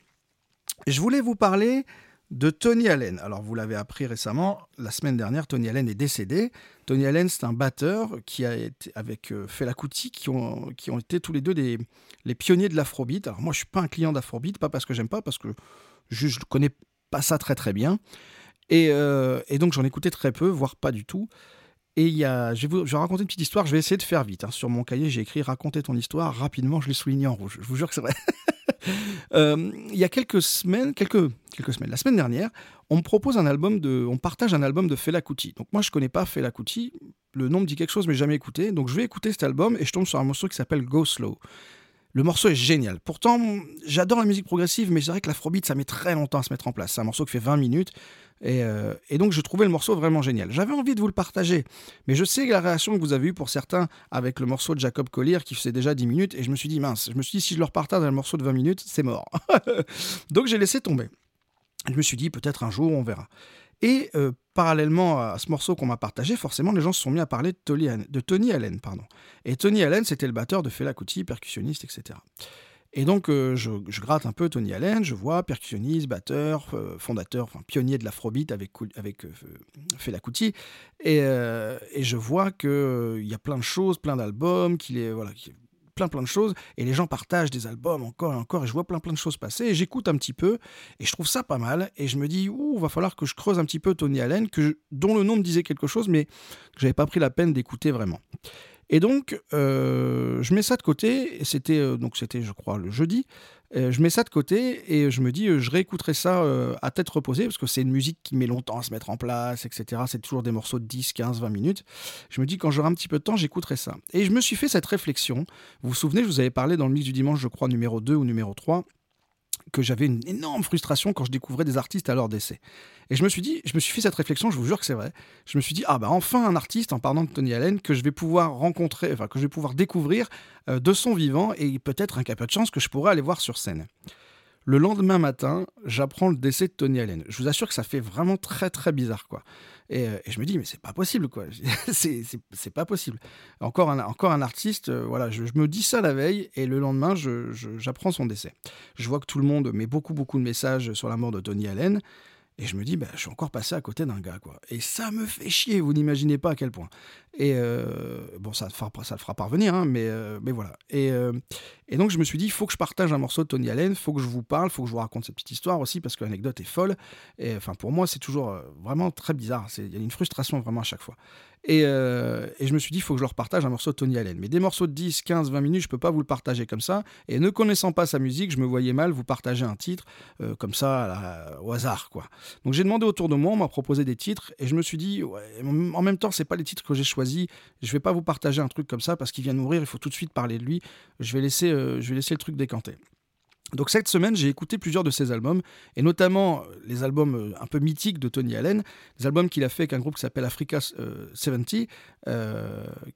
Je voulais vous parler de Tony Allen. Alors, vous l'avez appris récemment, la semaine dernière, Tony Allen est décédé. Tony Allen, c'est un batteur qui a été avec euh, Fela Kuti, qui ont, été tous les deux des, les pionniers de l'afrobeat. Alors, moi, je suis pas un client d'afrobeat, pas parce que j'aime pas, parce que je ne connais pas ça très très bien. Et, euh, et donc, j'en écoutais très peu, voire pas du tout. Et il y a, je, vais vous, raconter une petite histoire, je vais essayer de faire vite. hein. Sur mon cahier, j'ai écrit Raconter ton histoire. Rapidement, je l'ai souligné en rouge. Je vous jure que c'est vrai. Euh, il y a quelques semaines, quelques, semaines, la semaine dernière, on propose un album de, on partage un album de Fela Kuti. Donc moi je connais pas Fela Kuti, le nom me dit quelque chose mais jamais écouté. Donc je vais écouter cet album et je tombe sur un morceau qui s'appelle Go Slow. Le morceau est génial. Pourtant, j'adore la musique progressive, mais c'est vrai que l'afrobeat, ça met très longtemps à se mettre en place. C'est un morceau qui fait 20 minutes. Et, euh, et donc, je trouvais le morceau vraiment génial. J'avais envie de vous le partager, mais je sais la réaction que vous avez eue pour certains avec le morceau de Jacob Collier qui faisait déjà 10 minutes. Et je me suis dit, mince, je me suis dit, si je leur partage un morceau de 20 minutes, c'est mort. donc, j'ai laissé tomber. Je me suis dit, peut-être un jour, on verra. Et euh, parallèlement à ce morceau qu'on m'a partagé, forcément, les gens se sont mis à parler de Tony Allen. Pardon. Et Tony Allen, c'était le batteur de Fela Kuti, percussionniste, etc. Et donc, euh, je, gratte un peu Tony Allen, je vois percussionniste, batteur, euh, fondateur, enfin pionnier de l'afrobeat avec, avec euh, Fela Kuti. Et, je vois qu'il y a plein de choses, plein d'albums, qu'il est. Voilà, plein plein de choses et les gens partagent des albums encore et encore et je vois plein plein de choses passer et j'écoute un petit peu et je trouve ça pas mal et je me dis ouh va falloir que je creuse un petit peu Tony Allen que dont le nom me disait quelque chose mais que j'avais pas pris la peine d'écouter vraiment et donc euh, je mets ça de côté c'était euh, donc c'était je crois le jeudi Euh, je mets ça de côté et je me dis je réécouterai ça à tête reposée parce que c'est une musique qui met longtemps à se mettre en place etc c'est toujours des morceaux de 10 15 20 minutes. Je me dis quand j'aurai un petit peu de temps j'écouterai ça. Et je me suis fait cette réflexion. Vous vous souvenez, je vous avais parlé dans le mix du dimanche, je crois, numéro 2 ou numéro 3, que j'avais une énorme frustration quand je découvrais des artistes à leur décès. Et je me suis dit, je me suis fait cette réflexion, je vous jure que c'est vrai. Je me suis dit, ah bah enfin un artiste, en parlant de Tony Allen, que je vais pouvoir rencontrer, enfin que je vais pouvoir découvrir euh, de son vivant et peut-être un cas de chance que je pourrais aller voir sur scène. Le lendemain matin, j'apprends le décès de Tony Allen. Je vous assure que ça fait vraiment très très bizarre quoi. Et, euh, et je me dis mais c'est pas possible quoi. c'est pas possible. Encore un encore un artiste. euh, voilà, je, me dis ça la veille et le lendemain je- je- j'apprends son décès. Je vois que tout le monde met beaucoup beaucoup de messages sur la mort de Tony Allen. Et je me dis, bah, je suis encore passé à côté d'un gars, quoi. Et ça me fait chier, vous n'imaginez pas à quel point. Et euh, bon, ça, ça le fera parvenir, hein, mais, euh, mais voilà. Et, euh, et donc, je me suis dit, il faut que je partage un morceau de Tony Allen, faut que je vous parle, il faut que je vous raconte cette petite histoire aussi, parce que l'anecdote est folle. Et enfin, pour moi, c'est toujours vraiment très bizarre. Il y a une frustration vraiment à chaque fois. Et, et je me suis dit, il faut que je leur partage un morceau de Tony Allen. Mais des morceaux de 10, 15, 20 minutes, je peux pas vous le partager comme ça. Et ne connaissant pas sa musique, je me voyais mal vous partager un titre comme ça, au hasard, quoi. Donc j'ai demandé autour de moi, on m'a proposé des titres, et je me suis dit, en même temps, c'est pas les titres que j'ai choisis. Je vais pas vous partager un truc comme ça parce qu'il vient de mourir, il faut tout de suite parler de lui. Je vais laisser, euh, je vais laisser le truc décanter. Donc cette semaine, j'ai écouté plusieurs de ses albums, et notamment euh, les albums euh, un peu mythiques de Tony Allen, des albums qu'il a fait avec un groupe qui s'appelle Africa euh, 70. euh, al-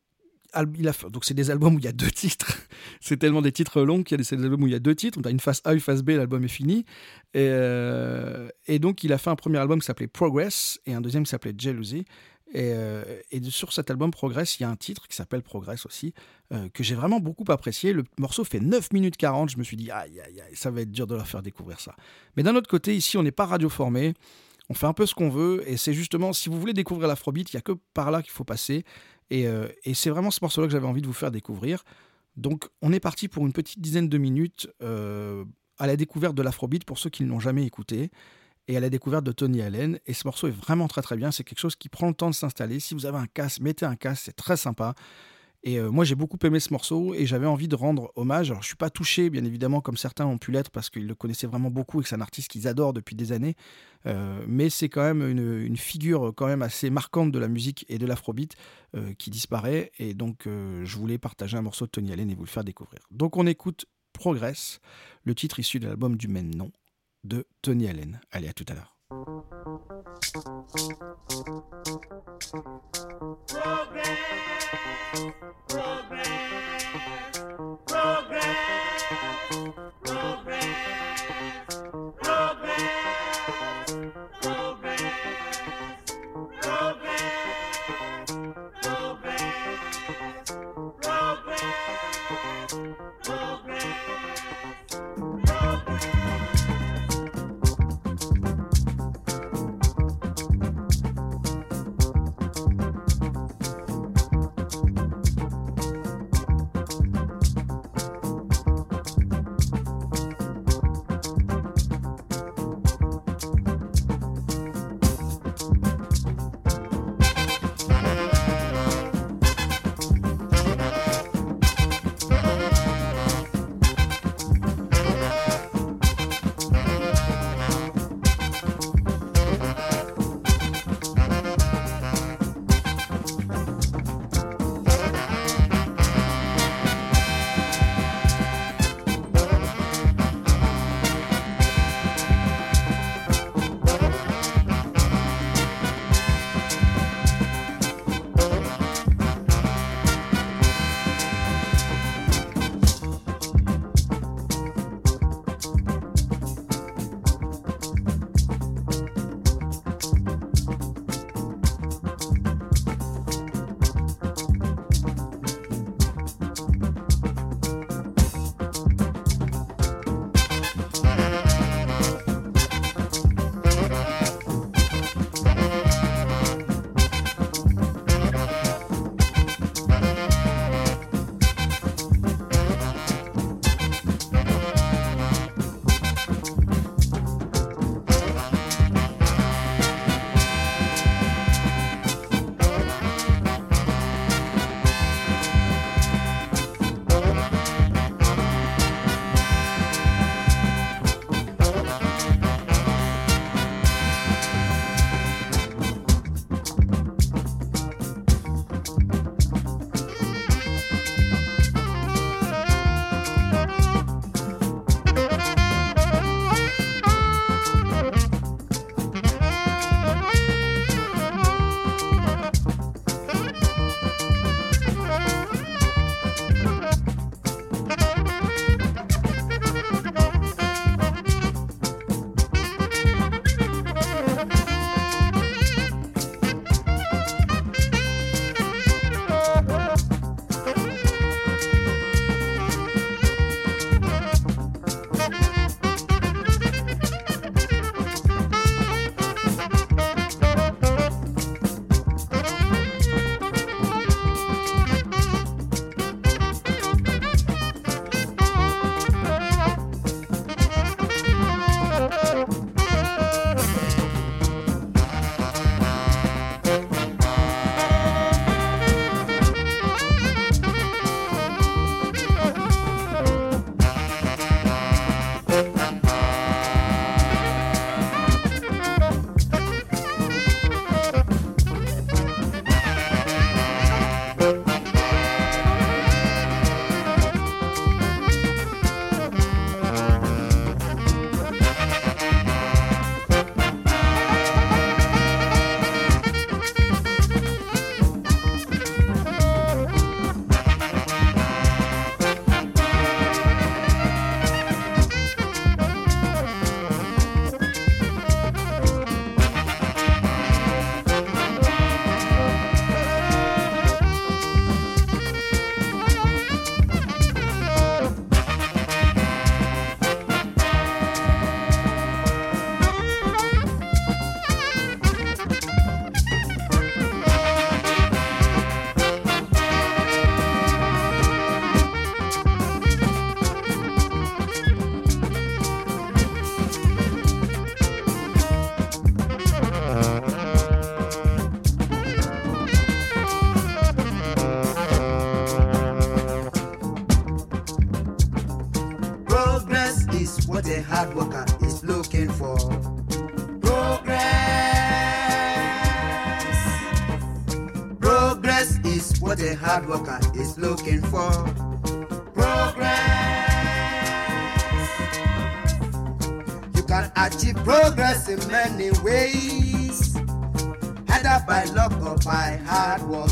il a donc c'est des albums où il y a deux titres. c'est tellement des titres longs qu'il y a des, albums où il y a deux titres. On a une face A, une face B, l'album est fini. Et, euh, et donc il a fait un premier album qui s'appelait Progress et un deuxième qui s'appelait Jealousy. Et, euh, sur cet album Progress, il y a un titre qui s'appelle Progress aussi, euh, que j'ai vraiment beaucoup apprécié. Le morceau fait 9 minutes 40. Je me suis dit, aïe, aïe, aïe, ça va être dur de leur faire découvrir ça. Mais d'un autre côté, ici, on n'est pas radioformé. On fait un peu ce qu'on veut. Et c'est justement, si vous voulez découvrir l'afrobeat, il n'y a que par là qu'il faut passer. Et, euh, et c'est vraiment ce morceau-là que j'avais envie de vous faire découvrir. Donc, on est parti pour une petite dizaine de minutes euh, à la découverte de l'afrobeat pour ceux qui ne l'ont jamais écouté et à la découverte de Tony Allen. Et ce morceau est vraiment très très bien. C'est quelque chose qui prend le temps de s'installer. Si vous avez un casque, mettez un casque, c'est très sympa. Et euh, moi, j'ai beaucoup aimé ce morceau et j'avais envie de rendre hommage. Alors, je suis pas touché, bien évidemment, comme certains ont pu l'être parce qu'ils le connaissaient vraiment beaucoup et que c'est un artiste qu'ils adorent depuis des années. Euh, mais c'est quand même une, figure quand même assez marquante de la musique et de l'afrobeat euh, qui disparaît. Et donc, je voulais partager un morceau de Tony Allen et vous le faire découvrir. Donc, on écoute Progress, le titre issu de l'album du même nom de Tony Allen. Allez, à tout à l'heure. hard worker is looking for. Progress. You can achieve progress in many ways, either by luck or by hard work.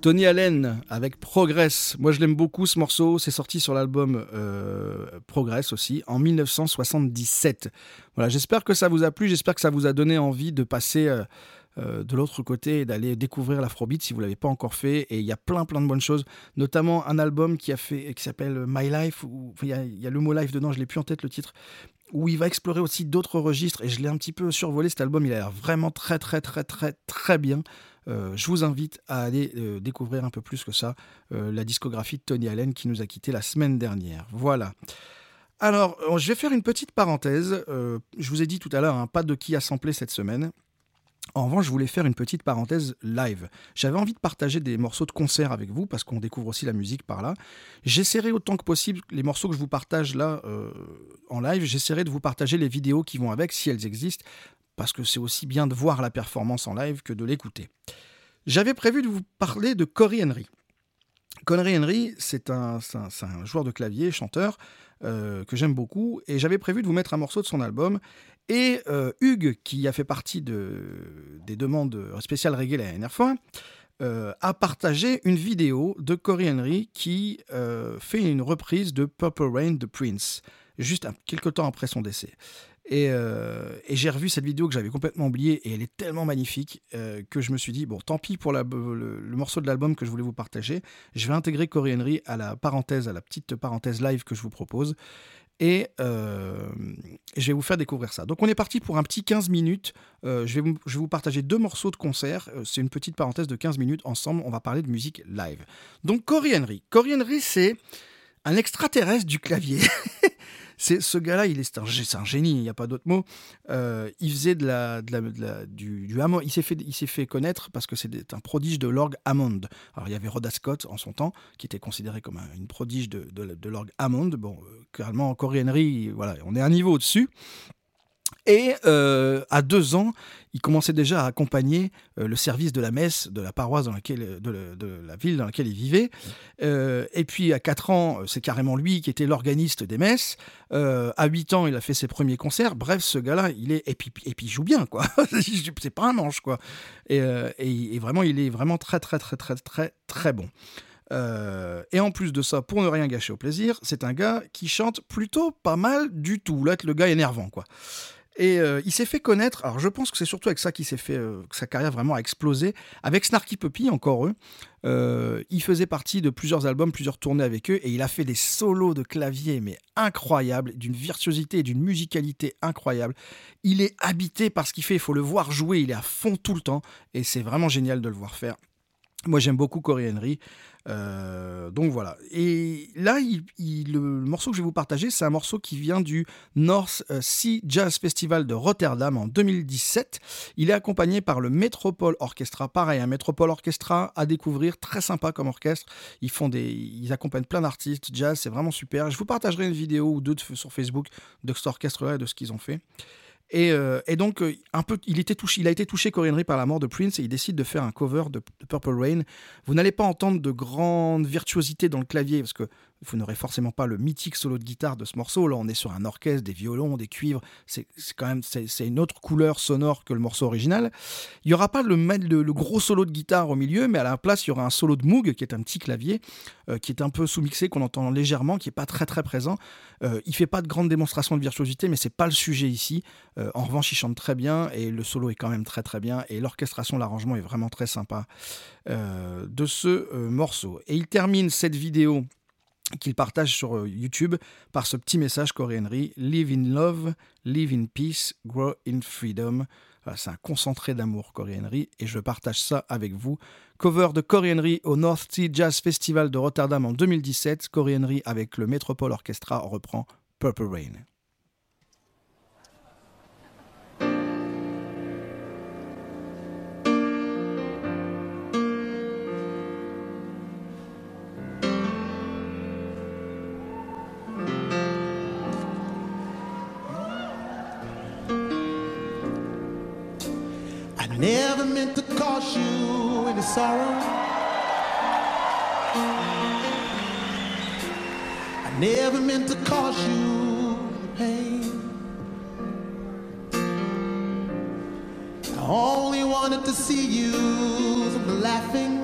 Tony Allen avec Progress. Moi, je l'aime beaucoup ce morceau. C'est sorti sur l'album euh, Progress aussi en 1977. Voilà, j'espère que ça vous a plu. J'espère que ça vous a donné envie de passer. Euh, euh, de l'autre côté et d'aller découvrir l'afrobeat si vous ne l'avez pas encore fait. Et il y a plein plein de bonnes choses, notamment un album qui, a fait, qui s'appelle My Life, il y, y, a le mot life dedans, je l'ai plus en tête le titre, où il va explorer aussi d'autres registres. Et je l'ai un petit peu survolé cet album, il a l'air vraiment très très très très très bien. Euh, je vous invite à aller euh, découvrir un peu plus que ça euh, la discographie de Tony Allen qui nous a quitté la semaine dernière. Voilà. Alors, je vais faire une petite parenthèse. Je vous ai dit tout à l'heure, hein, pas de qui a samplé cette semaine. En revanche, je voulais faire une petite parenthèse live. J'avais envie de partager des morceaux de concert avec vous parce qu'on découvre aussi la musique par là. J'essaierai autant que possible les morceaux que je vous partage là en live. J'essaierai de vous partager les vidéos qui vont avec si elles existent parce que c'est aussi bien de voir la performance en live que de l'écouter. J'avais prévu de vous parler de Cory Henry. Cory Henry, c'est un, joueur de clavier, chanteur, euh, que j'aime beaucoup, et j'avais prévu de vous mettre un morceau de son album. Et euh, Hugues, qui a fait partie de, des demandes spéciales reggae la dernière fois, euh, a partagé une vidéo de Cory Henry qui fait une reprise de Purple Rain de Prince, juste un, quelques temps après son décès. Et, euh, et j'ai revu cette vidéo que j'avais complètement oubliée et elle est tellement magnifique euh, que je me suis dit, bon, tant pis pour le, morceau de l'album que je voulais vous partager, je vais intégrer Cory Henry à la parenthèse, à la petite parenthèse live que je vous propose. Et euh, je vais vous faire découvrir ça. Donc on est parti pour un petit 15 minutes. Je, vais vous, je vais vous partager deux morceaux de concert. C'est une petite parenthèse de 15 minutes. Ensemble, on va parler de musique live. Donc Cory Henry. Cory Henry, c'est un extraterrestre du clavier. c'est ce gars-là, il est, c'est un, génie, il n'y a pas d'autre mot. Euh, il faisait de la, du, du Hammond. Il s'est fait, il s'est fait connaître parce que c'est un prodige de l'orgue Hammond. Alors il y avait Rhoda Scott en son temps, qui était considéré comme un- une prodige de, l'orgue Hammond. Bon, euh, clairement, Cory Henry, voilà, on est un niveau au-dessus. Et euh, à deux ans, il commençait déjà à accompagner euh, le service de la messe de la paroisse dans laquelle, de, la- ville dans laquelle il vivait. Euh, et puis à quatre ans, c'est carrément lui qui était l'organiste des messes. À 8 ans, il a fait ses premiers concerts. Bref, ce gars-là, il est et puis, il joue bien, quoi. c'est pas un manche, quoi. Et, vraiment, il est vraiment très, très, très, très, très, très bon. Et en plus de ça, pour ne rien gâcher au plaisir, c'est un gars qui chante plutôt pas mal du tout. Là, le gars énervant, quoi. Et euh, il s'est fait connaître. Alors, je pense que c'est surtout avec ça qu'il s'est fait euh, que sa carrière vraiment a explosé. Avec Snarky Puppy, encore eux. Euh, il faisait partie de plusieurs albums, plusieurs tournées avec eux, et il a fait des solos de clavier, mais incroyables, d'une virtuosité et d'une musicalité incroyable. Il est habité par ce qu'il fait, il faut le voir jouer, il est à fond tout le temps, et c'est vraiment génial de le voir faire. Moi, j'aime beaucoup Cory Henry. Euh, donc voilà. Et là, le, morceau que je vais vous partager, c'est un morceau qui vient du North Sea Jazz Festival de Rotterdam en 2017. Il est accompagné par le Metropole Orchestra. Pareil, un Metropole Orchestra à découvrir, très sympa comme orchestre. Ils font des, ils accompagnent plein d'artistes jazz, c'est vraiment super. Je vous partagerai une vidéo ou deux de- sur Facebook de cet orchestre-là et de ce qu'ils ont fait. Et, euh, et donc, euh, un peu, il, était touché, il a été touché, Cory Henry, par la mort de Prince et il décide de faire un cover de, de Purple Rain. Vous n'allez pas entendre de grande virtuosité dans le clavier parce que vous n'aurez forcément pas le mythique solo de guitare de ce morceau. Là, on est sur un orchestre, des violons, des cuivres. C'est quand même c'est une autre couleur sonore que le morceau original. Il n'y aura pas le, gros solo de guitare au milieu, mais à la place, il y aura un solo de Moog qui est un petit clavier euh, qui est un peu sous-mixé, qu'on entend légèrement, qui n'est pas très très présent. Euh, il fait pas de grande démonstration de virtuosité, mais c'est pas le sujet ici. Euh, en revanche, il chante très bien et le solo est quand même très très bien et l'orchestration, l'arrangement est vraiment très sympa euh, de ce morceau. Et il termine cette vidéo qu'il partage sur euh, YouTube par ce petit message Corey Henry Live in love, live in peace, grow in freedom. C'est un concentré d'amour, Corey Henry, et je partage ça avec vous. Cover de Corey Henry au North Sea Jazz Festival de Rotterdam en 2017. Corey Henry avec le Metropole Orchestra reprend Purple Rain. Never meant to cause you any sorrow. I never meant to cause you pain. I only wanted to see you laughing. Only wanted to see you laughing.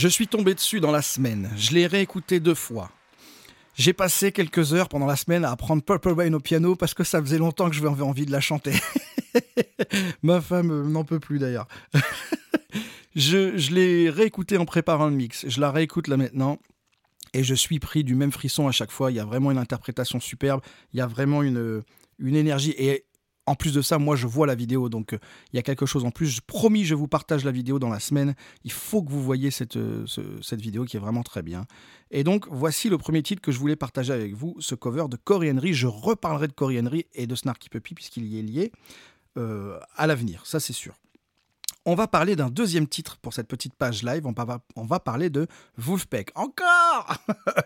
Je suis tombé dessus dans la semaine. Je l'ai réécouté deux fois. J'ai passé quelques heures pendant la semaine à apprendre Purple Rain au piano parce que ça faisait longtemps que je avais envie de la chanter. Ma femme euh, n'en peut plus d'ailleurs. je je l'ai réécouté en préparant le mix. Je la réécoute là maintenant. Et je suis pris du même frisson à chaque fois. Il y a vraiment une interprétation superbe. Il y a vraiment une, une énergie. Et en plus de ça, moi, je vois la vidéo. Donc, euh, il y a quelque chose en plus. Je- Promis, je vous partage la vidéo dans la semaine. Il faut que vous voyez cette, euh, ce- cette vidéo qui est vraiment très bien. Et donc, voici le premier titre que je voulais partager avec vous, ce cover de Cory Henry. Je reparlerai de Cory Henry et de Snarky Puppy puisqu'il y est lié euh, à l'avenir, ça c'est sûr. On va parler d'un deuxième titre pour cette petite page live. On va, parler de Wolfpack. Encore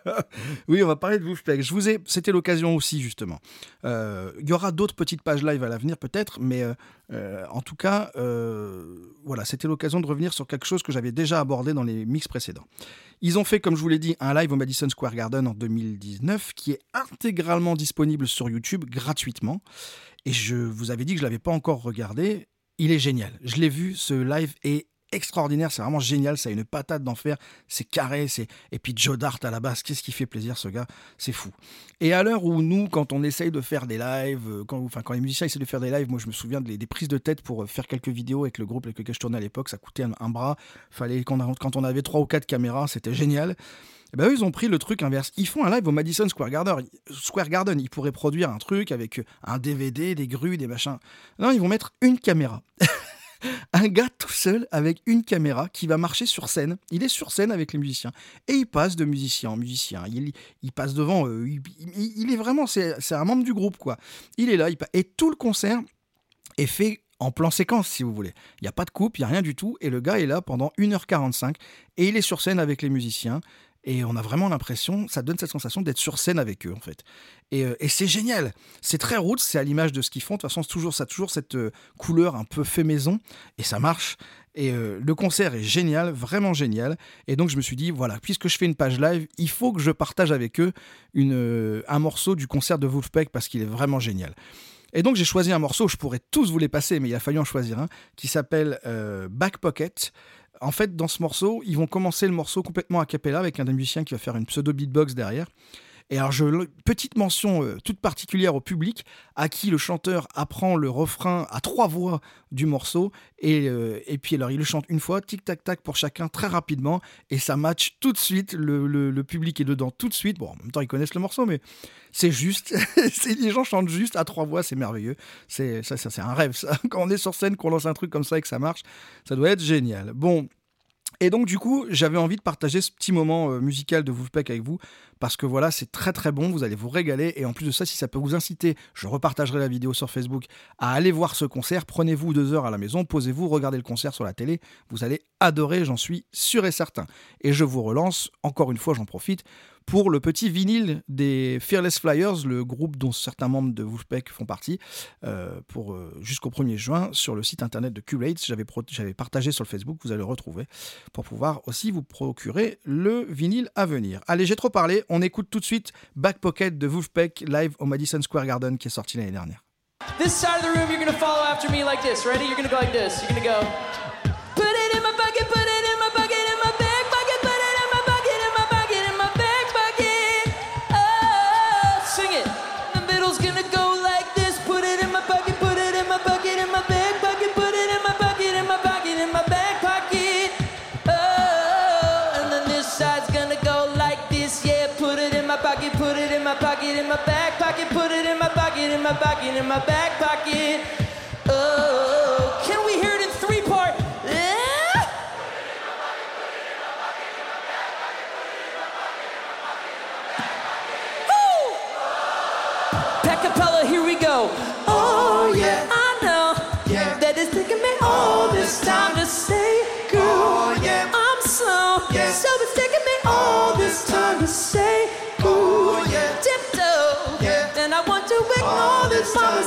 Oui, on va parler de Wolfpack. Je vous ai, c'était l'occasion aussi justement. Euh, Il y aura d'autres petites pages live à l'avenir peut-être, mais euh, euh, en tout cas, voilà, c'était l'occasion de revenir sur quelque chose que j'avais déjà abordé dans les mix précédents. Ils ont fait, comme je vous l'ai dit, un live au Madison Square Garden en 2019 qui est intégralement disponible sur YouTube gratuitement. Et je vous avais dit que je ne l'avais pas encore regardé. Il est génial. Je l'ai vu, ce live est extraordinaire, c'est vraiment génial, ça a une patate d'enfer, c'est carré, c'est et puis Joe Dart à la basse, qu'est-ce qui fait plaisir ce gars, c'est fou. Et à l'heure où nous, quand on essaye de faire des lives, euh, quand, enfin, quand les musiciens essaient de faire des lives, moi je me souviens des, prises de tête pour euh, faire quelques vidéos avec le groupe avec lequel je tournais à l'époque, ça coûtait un, bras, fallait quand on, avait trois ou quatre caméras, c'était génial. Eh ben, eux, ils ont pris le truc inverse. Ils font un live au Madison Square Garden. Square Garden, ils pourraient produire un truc avec un DVD, des grues, des machins. Non, ils vont mettre une caméra. un gars tout seul avec une caméra qui va marcher sur scène. Il est sur scène avec les musiciens. Et il passe de musicien en musicien. Il, passe devant eux. Il, est vraiment, c'est un membre du groupe, quoi. Il est là. Et tout le concert est fait en plan séquence, si vous voulez. Il n'y a pas de coupe, il n'y a rien du tout. Et le gars est là pendant 1h45. Et il est sur scène avec les musiciens. Et on a vraiment l'impression, ça donne cette sensation d'être sur scène avec eux, en fait. Et, euh, c'est génial. C'est très roots, c'est à l'image de ce qu'ils font. De toute façon, toujours, ça a toujours cette euh, couleur un peu fait maison. Et ça marche. Et euh, le concert est génial, vraiment génial. Et donc, je me suis dit, voilà, puisque je fais une page live, il faut que je partage avec eux une, un morceau du concert de Wolfpack parce qu'il est vraiment génial. Et donc j'ai choisi un morceau, je pourrais tous vous les passer, mais il a fallu en choisir un, qui s'appelle Back Pocket. En fait, dans ce morceau, ils vont commencer le morceau complètement a cappella avec un des musiciens qui va faire une pseudo beatbox derrière. Et alors, je, petite mention euh, toute particulière au public, à qui le chanteur apprend le refrain à trois voix du morceau. Et, euh, et puis, alors, il le chante une fois, tic-tac-tac pour chacun, très rapidement. Et ça match tout de suite. Le, le- public est dedans tout de suite. Bon, en même temps, ils connaissent le morceau, mais c'est juste. Les gens chantent juste à trois voix, c'est merveilleux. C'est ça, ça, c'est un rêve, ça. Quand on est sur scène, qu'on lance un truc comme ça et que ça marche, ça doit être génial. Bon. Et donc, du coup, j'avais envie de partager ce petit moment euh, musical de Wolfpack avec vous, parce que voilà, c'est très très bon, vous allez vous régaler, et en plus de ça, si ça peut vous inciter, je repartagerai la vidéo sur Facebook, à aller voir ce concert, prenez-vous deux heures à la maison, posez-vous, regardez le concert sur la télé, vous allez adorer, j'en suis sûr et certain. Et je vous relance, encore une fois, j'en profite, pour le petit vinyle des Fearless Flyers, le groupe dont certains membres de Wolfpack font partie, euh, pour euh, jusqu'au 1er juin sur le site internet de Curate. J'avais j'avais partagé sur le Facebook, vous allez le retrouver pour pouvoir aussi vous procurer le vinyle à venir. Allez, j'ai trop parlé, on écoute tout de suite Back Pocket de Wolfpack live au Madison Square Garden qui est sorti l'année dernière. This side of the room, you're gonna follow after me like this. Ready? You're gonna go like this. You're gonna go. My pocket, in my back pocket. Oh, can we hear it in three part? Peccapella, here we go. Oh, oh yeah, I know Yeah. that it's taking me all this time to say, girl, Oh, yeah. I'm slow. Yeah. So it's taking me all this time to say, mama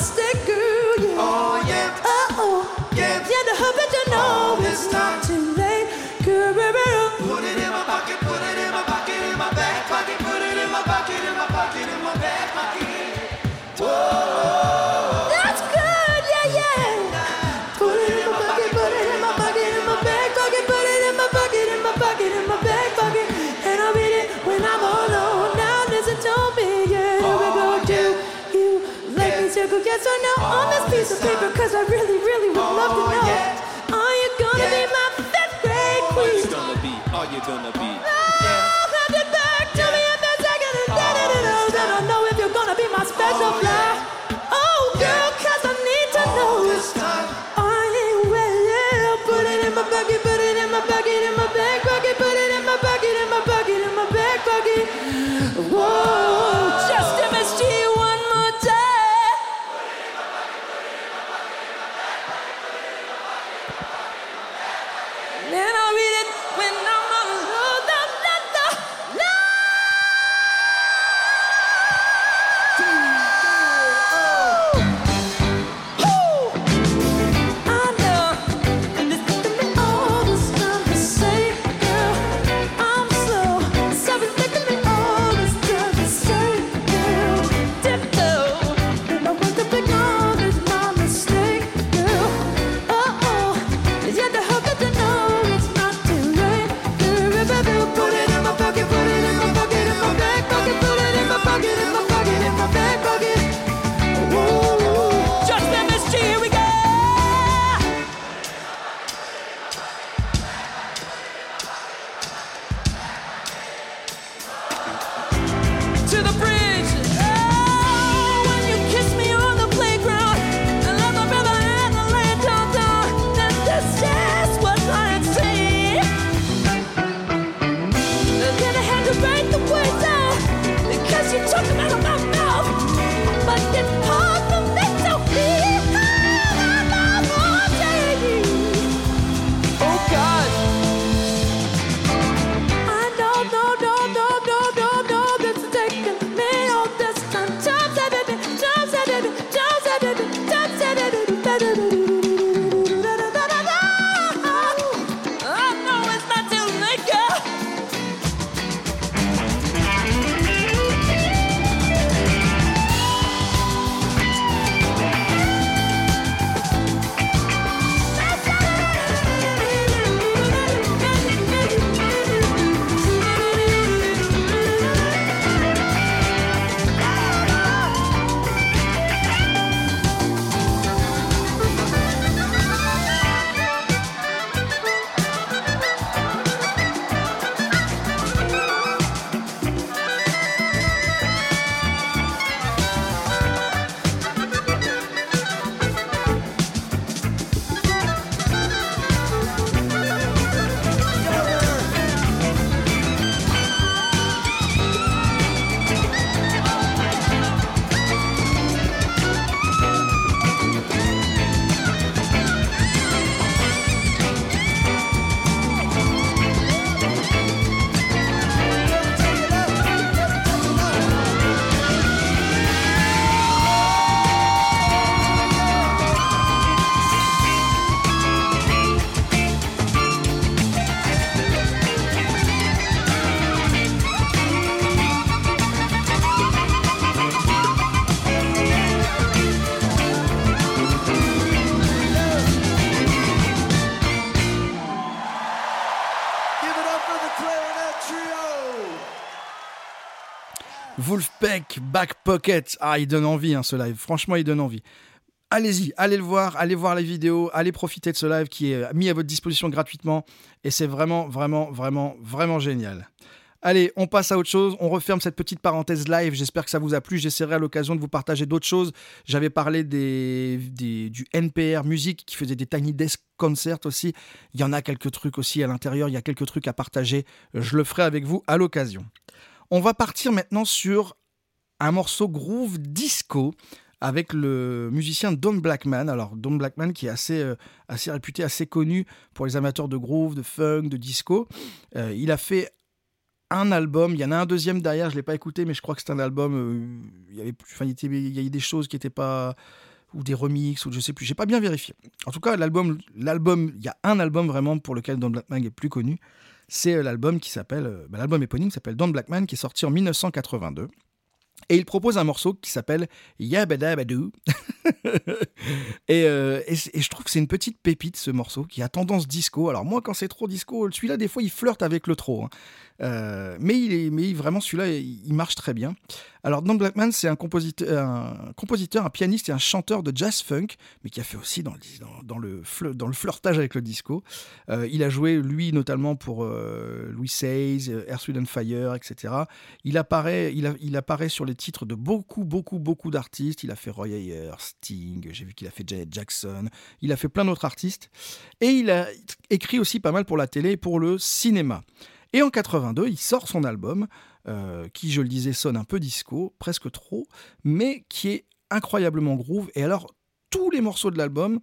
yes or no on this piece of paper? Cause I really, really would love to oh, know. Are you gonna be my fifth grade oh, queen? gonna be? Are you gonna be? Oh, oh hand it back to me in the second and then it knows. And I know if you're gonna be my special fly. Oh, girl, cause I need to know. Are you well? Put it in my bucket, put it in my bucket, in my back Back Pocket. Ah, il donne envie hein, ce live. Franchement, il donne envie. Allez-y, allez le voir, allez voir les vidéos, allez profiter de ce live qui est mis à votre disposition gratuitement. Et c'est vraiment, vraiment, vraiment, vraiment génial. Allez, on passe à autre chose. On referme cette petite parenthèse live. J'espère que ça vous a plu. J'essaierai à l'occasion de vous partager d'autres choses. J'avais parlé des, du NPR Music qui faisait des Tiny Desk Concerts aussi. Il y en a quelques trucs aussi à l'intérieur. Il y a quelques trucs à partager. Je le ferai avec vous à l'occasion. On va partir maintenant sur un morceau groove disco avec le musicien Don Blackman. Alors Don Blackman qui est assez, euh, assez réputé, assez connu pour les amateurs de groove, de funk, de disco. Euh, il a fait un album, il y en a un deuxième derrière, je ne l'ai pas écouté, mais je crois que c'est un album, euh, il y avait enfin, il y des choses qui n'étaient pas ou des remixes ou je sais plus, j'ai pas bien vérifié. En tout cas, l'album, l'album, il y a un album vraiment pour lequel Don Blackman est plus connu, c'est l'album qui s'appelle, bah, l'album éponyme s'appelle Don Blackman, qui est sorti en 1982. Et il propose un morceau qui s'appelle Yabadabadoo. et, euh, et je trouve que c'est une petite pépite ce morceau qui a tendance disco. Alors moi quand c'est trop disco, celui-là des fois il flirte avec le trop. hein. Euh, mais, il est, mais vraiment, celui-là, il, marche très bien. Alors, Don Blackman, c'est un compositeur, un compositeur, un pianiste et un chanteur de jazz funk, mais qui a fait aussi dans, le- dans, le, dans le flirtage avec le disco. Euh, il a joué, lui, notamment pour euh, Louis Earth, Wind and Fire, etc. Il apparaît, il apparaît sur les titres de beaucoup, beaucoup, beaucoup d'artistes. Il a fait Roy Ayers, Sting, j'ai vu qu'il a fait Janet Jackson, il a fait plein d'autres artistes. Et il a écrit aussi pas mal pour la télé et pour le cinéma. Et en 82, il sort son album, euh, qui, je le disais, sonne un peu disco, presque trop, mais qui est incroyablement groove. Et alors, tous les morceaux de l'album,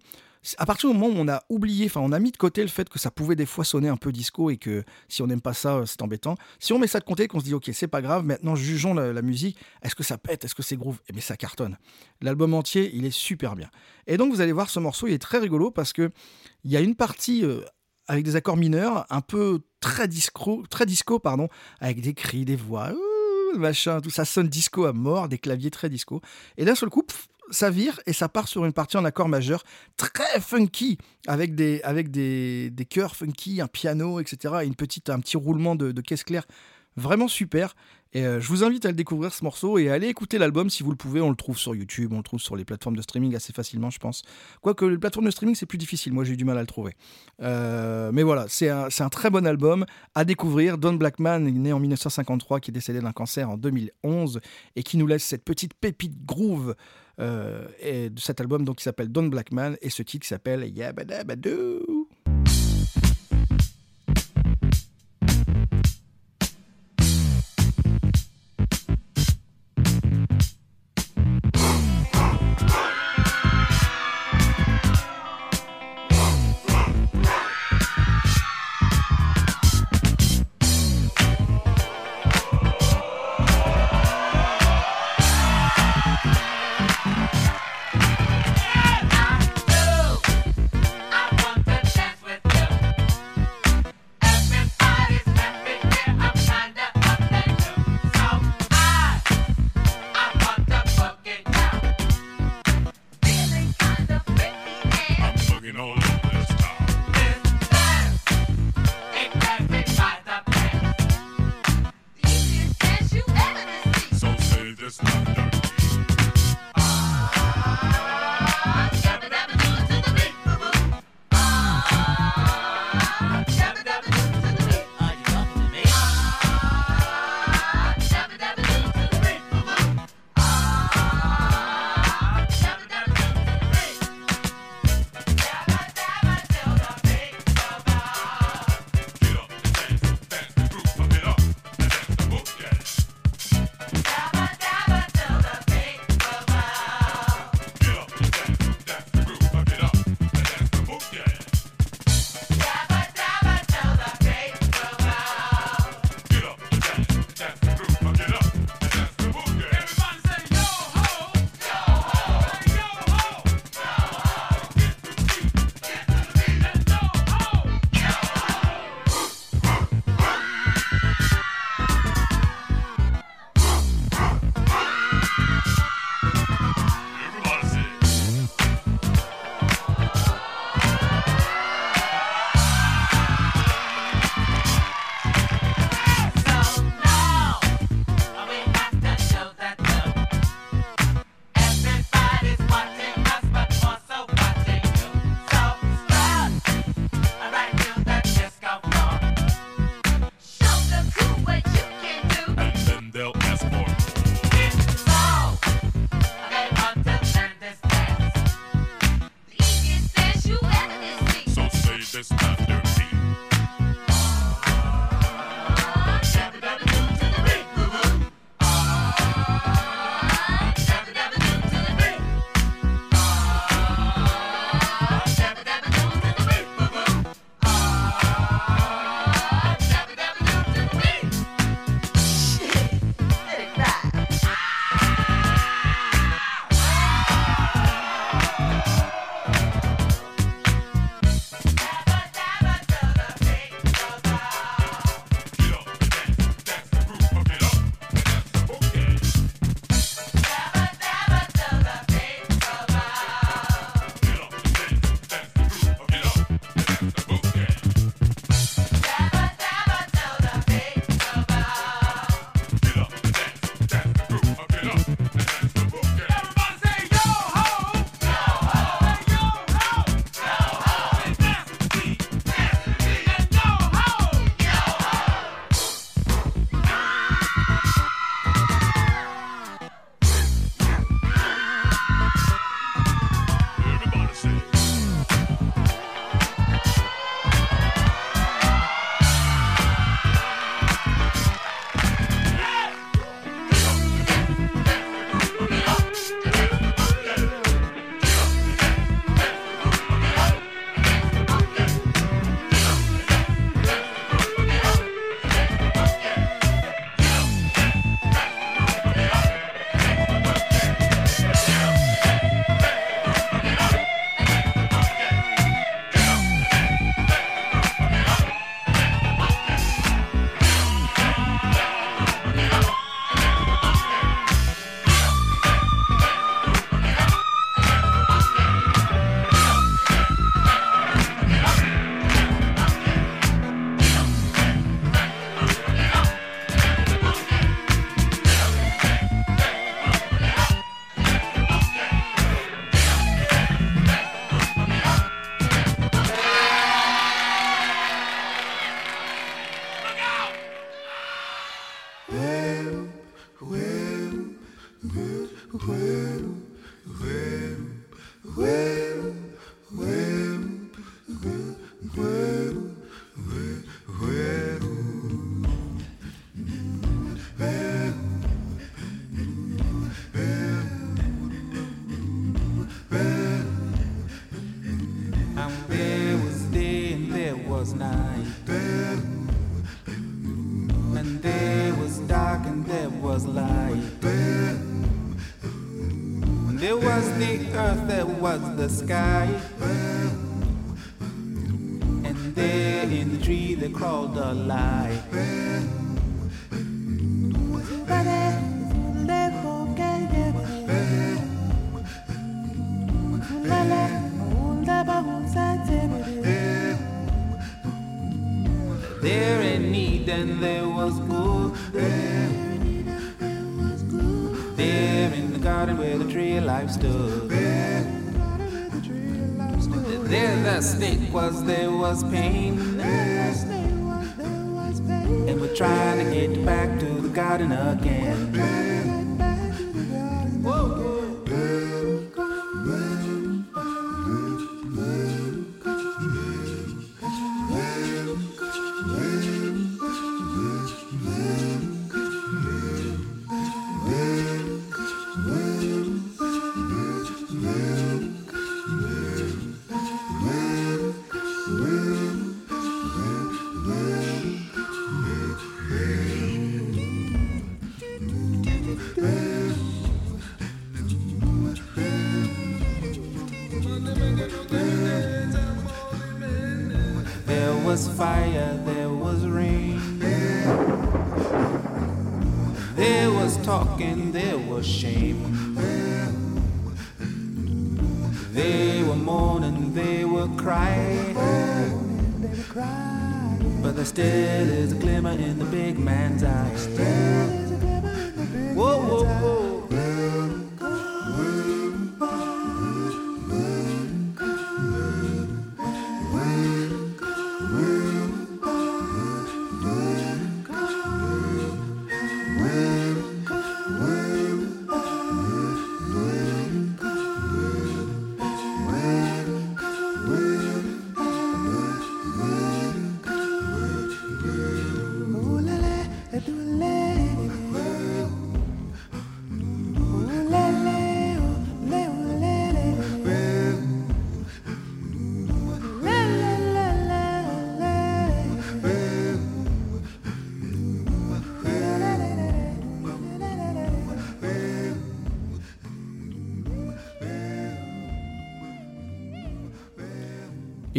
à partir du moment où on a oublié, enfin, on a mis de côté le fait que ça pouvait des fois sonner un peu disco et que si on n'aime pas ça, euh, c'est embêtant. Si on met ça de côté, qu'on se dit, ok, c'est pas grave, maintenant jugeons la, musique, est-ce que ça pète, est-ce que c'est groove? Eh bien, ça cartonne. L'album entier, il est super bien. Et donc, vous allez voir, ce morceau, il est très rigolo parce que il y a une partie euh, avec des accords mineurs, un peu très disco, pardon, avec des cris, des voix, machin, tout ça sonne disco à mort, des claviers très disco. Et d'un seul coup, pff, ça vire et ça part sur une partie en accord majeur très funky, avec des, avec des, des chœurs funky, un piano, etc. Et une un petit roulement de caisse claire. Vraiment super. Et euh, je vous invite à le découvrir ce morceau et à aller écouter l'album si vous le pouvez. On le trouve sur YouTube, on le trouve sur les plateformes de streaming assez facilement, je pense. Quoique les plateformes de streaming, c'est plus difficile. Moi, j'ai eu du mal à le trouver. Euh, mais voilà, c'est un, un très bon album à découvrir. Don Blackman, né en 1953, qui est décédé d'un cancer en 2011 et qui nous laisse cette petite pépite groove euh, et de cet album donc, qui s'appelle Don Blackman et ce titre qui s'appelle Yabadabadoo. The sky. Was pain.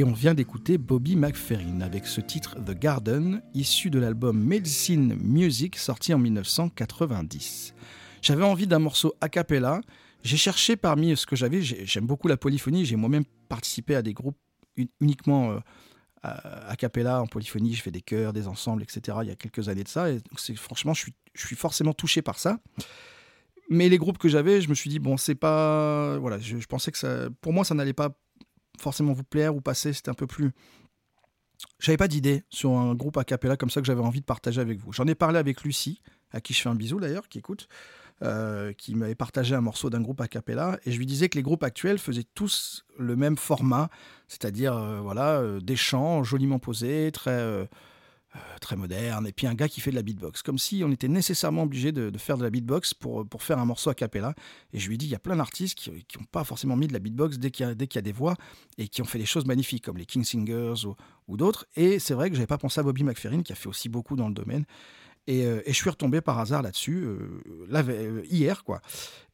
On vient d'écouter Bobby McFerrin avec ce titre The Garden, issu de l'album Medicine Music sorti en 1990. J'avais envie d'un morceau a cappella. J'ai cherché parmi ce que j'avais, j'ai- j'aime beaucoup la polyphonie, j'ai moi-même participé à des groupes un- uniquement euh, a cappella, en polyphonie, je fais des chœurs, des ensembles, etc. Il y a quelques années de ça, et franchement, je suis, je suis forcément touché par ça. Mais les groupes que j'avais, je me suis dit, bon, c'est pas. Voilà, je, je pensais que ça. Pour moi, ça n'allait pas forcément vous plaire ou passer, c'était un peu plus. J'avais pas d'idée sur un groupe a cappella comme ça que j'avais envie de partager avec vous. J'en ai parlé avec Lucie, à qui je fais un bisou d'ailleurs, qui écoute, euh, qui m'avait partagé un morceau d'un groupe a cappella, et je lui disais que les groupes actuels faisaient tous le même format, c'est-à-dire euh, voilà euh, des chants joliment posés, très très moderne, et puis un gars qui fait de la beatbox, comme si on était nécessairement obligé de, faire de la beatbox pour, pour faire un morceau a cappella. Et je lui dit, il y a plein d'artistes qui n'ont pas forcément mis de la beatbox dès qu'il y, y a des voix, et qui ont fait des choses magnifiques, comme les King Singers ou, ou d'autres. Et c'est vrai que j'avais pas pensé à Bobby McFerrin, qui a fait aussi beaucoup dans le domaine. Et, euh, et je suis retombé par hasard là-dessus, euh, euh, hier, quoi.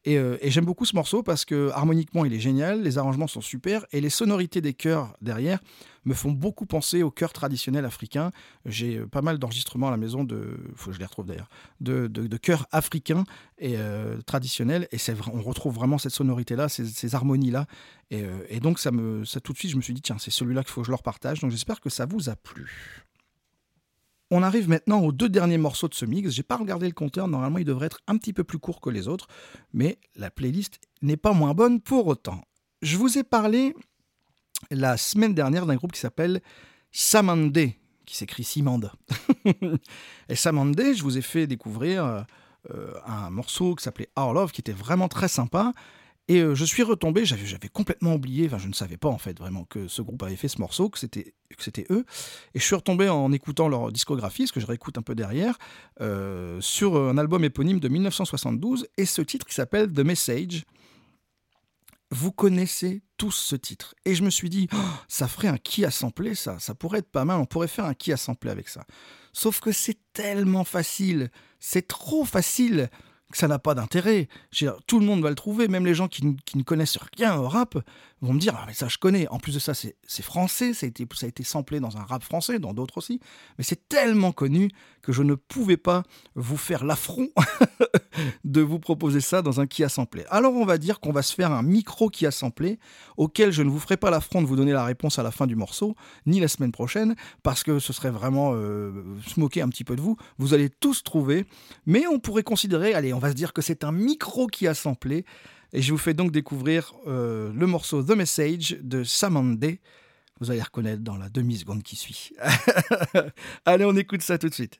Et, j'aime beaucoup ce morceau parce que harmoniquement, il est génial, les arrangements sont super, et les sonorités des chœurs derrière me font beaucoup penser aux chœurs traditionnels africains. J'ai pas mal d'enregistrements à la maison de, faut que je les retrouve d'ailleurs, de, chœurs africains et traditionnels, et c'est on retrouve vraiment cette sonorité-là, ces, harmonies-là, et, et donc ça me, ça tout de suite, je me suis dit tiens, c'est celui-là qu'il faut que je leur partage. Donc j'espère que ça vous a plu. On arrive maintenant aux deux derniers morceaux de ce mix. J'ai pas regardé le compteur, normalement il devrait être un petit peu plus court que les autres, mais la playlist n'est pas moins bonne pour autant. Je vous ai parlé la semaine dernière d'un groupe qui s'appelle Samande, qui s'écrit Simande. Et Samande, je vous ai fait découvrir euh, euh, un morceau qui s'appelait Our Love, qui était vraiment très sympa. Et euh, je suis retombé, j'avais, complètement oublié, enfin je ne savais pas en fait vraiment que ce groupe avait fait ce morceau, que c'était, que c'était eux. Et je suis retombé en écoutant leur discographie, ce que je réécoute un peu derrière, euh, sur un album éponyme de 1972, et ce titre qui s'appelle The Message. vous connaissez tous ce titre. Et je me suis dit, Oh, ça ferait un qui a samplé ça, ça pourrait être pas mal, on pourrait faire un qui a samplé avec ça. Sauf que c'est tellement facile, c'est trop facile ça n'a pas d'intérêt. Tout le monde va le trouver, même les gens qui ne connaissent rien au rap vont me dire, ah mais ça je connais. En plus de ça, c'est français, ça a, été, ça a été samplé dans un rap français, dans d'autres aussi. Mais c'est tellement connu que je ne pouvais pas vous faire l'affront de vous proposer ça dans un qui a samplé. Alors on va dire qu'on va se faire un micro qui a samplé, auquel je ne vous ferai pas l'affront de vous donner la réponse à la fin du morceau, ni la semaine prochaine, parce que ce serait vraiment euh, se moquer un petit peu de vous. Vous allez tous trouver, mais on pourrait considérer, allez, on va se dire que c'est un micro qui a samplé, et je vous fais donc découvrir euh, le morceau The Message de Samande. Vous allez reconnaître dans la demi-seconde qui suit. allez, on écoute ça tout de suite.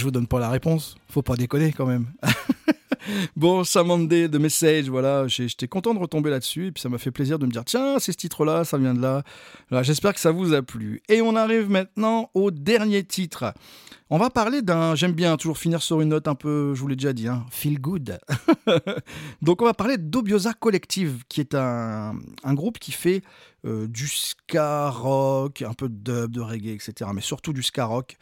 Je vous donne pas la réponse. Faut pas déconner quand même. bon, Samandé de Message, voilà, j'étais content de retomber là-dessus et puis ça m'a fait plaisir de me dire tiens, c'est ce titre-là, ça vient de là. J'espère que ça vous a plu. Et on arrive maintenant au dernier titre. On va parler d'un, j'aime bien toujours finir sur une note un peu, je vous l'ai déjà dit, hein, feel good. Donc on va parler d'Obiosa Collective, qui est un, groupe qui fait euh, du ska rock, un peu de dub, de reggae, etc. Mais surtout du ska rock.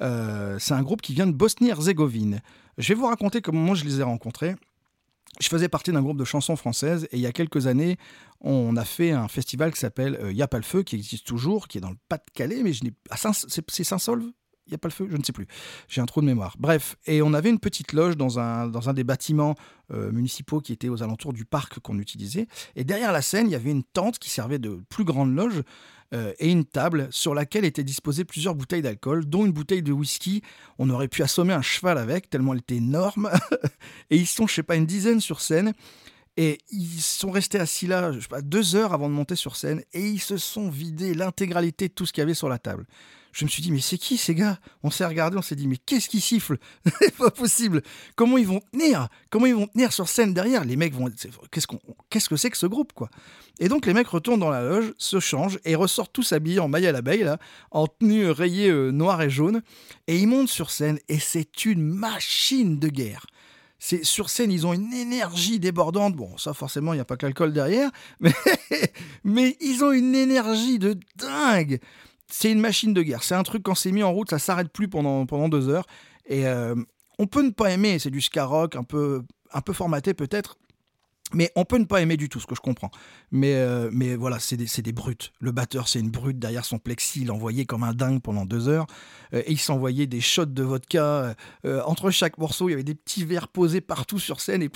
Euh, c'est un groupe qui vient de Bosnie-Herzégovine. Je vais vous raconter comment moi je les ai rencontrés. Je faisais partie d'un groupe de chansons françaises et il y a quelques années, on a fait un festival qui s'appelle euh, Y a pas le feu, qui existe toujours, qui est dans le Pas-de-Calais, mais je n'ai c'est Saint-Solve Il y a pas le feu Je ne sais plus. J'ai un trou de mémoire. Bref, et on avait une petite loge dans un, dans un des bâtiments euh, municipaux qui étaient aux alentours du parc qu'on utilisait. Et derrière la scène, il y avait une tente qui servait de plus grande loge euh, et une table sur laquelle étaient disposées plusieurs bouteilles d'alcool, dont une bouteille de whisky. On aurait pu assommer un cheval avec, tellement elle était énorme. et ils sont, je sais pas, une dizaine sur scène. Et ils sont restés assis là, je sais pas, deux heures avant de monter sur scène, et ils se sont vidés l'intégralité de tout ce qu'il y avait sur la table. Je me suis dit, mais c'est qui ces gars? On s'est regardé, on s'est dit, mais qu'est-ce qui siffle C'est pas possible Comment ils vont tenir? Comment ils vont tenir sur scène derrière? Les mecs vont. Qu'est-ce qu'est-ce que c'est que ce groupe, quoi? Et donc les mecs retournent dans la loge, se changent et ressortent tous habillés en maille à l'abeille, là, en tenue rayée euh, noire et jaune, et ils montent sur scène, et c'est une machine de guerre. C'est sur scène, ils ont une énergie débordante. Bon, ça forcément, il n'y a pas que l'alcool derrière, mais, mais ils ont une énergie de dingue. C'est une machine de guerre. C'est un truc quand c'est mis en route, ça s'arrête plus pendant, deux heures. Et euh, on peut ne pas aimer. C'est du ska rock, un peu, un peu formaté peut-être. Mais on peut ne pas aimer du tout, ce que je comprends. Mais, euh, voilà, c'est des, brutes. Le batteur, c'est une brute derrière son plexi. Il envoyait comme un dingue pendant deux heures. Euh, et il s'envoyait des shots de vodka. Entre chaque morceau, il y avait des petits verres posés partout sur scène. Et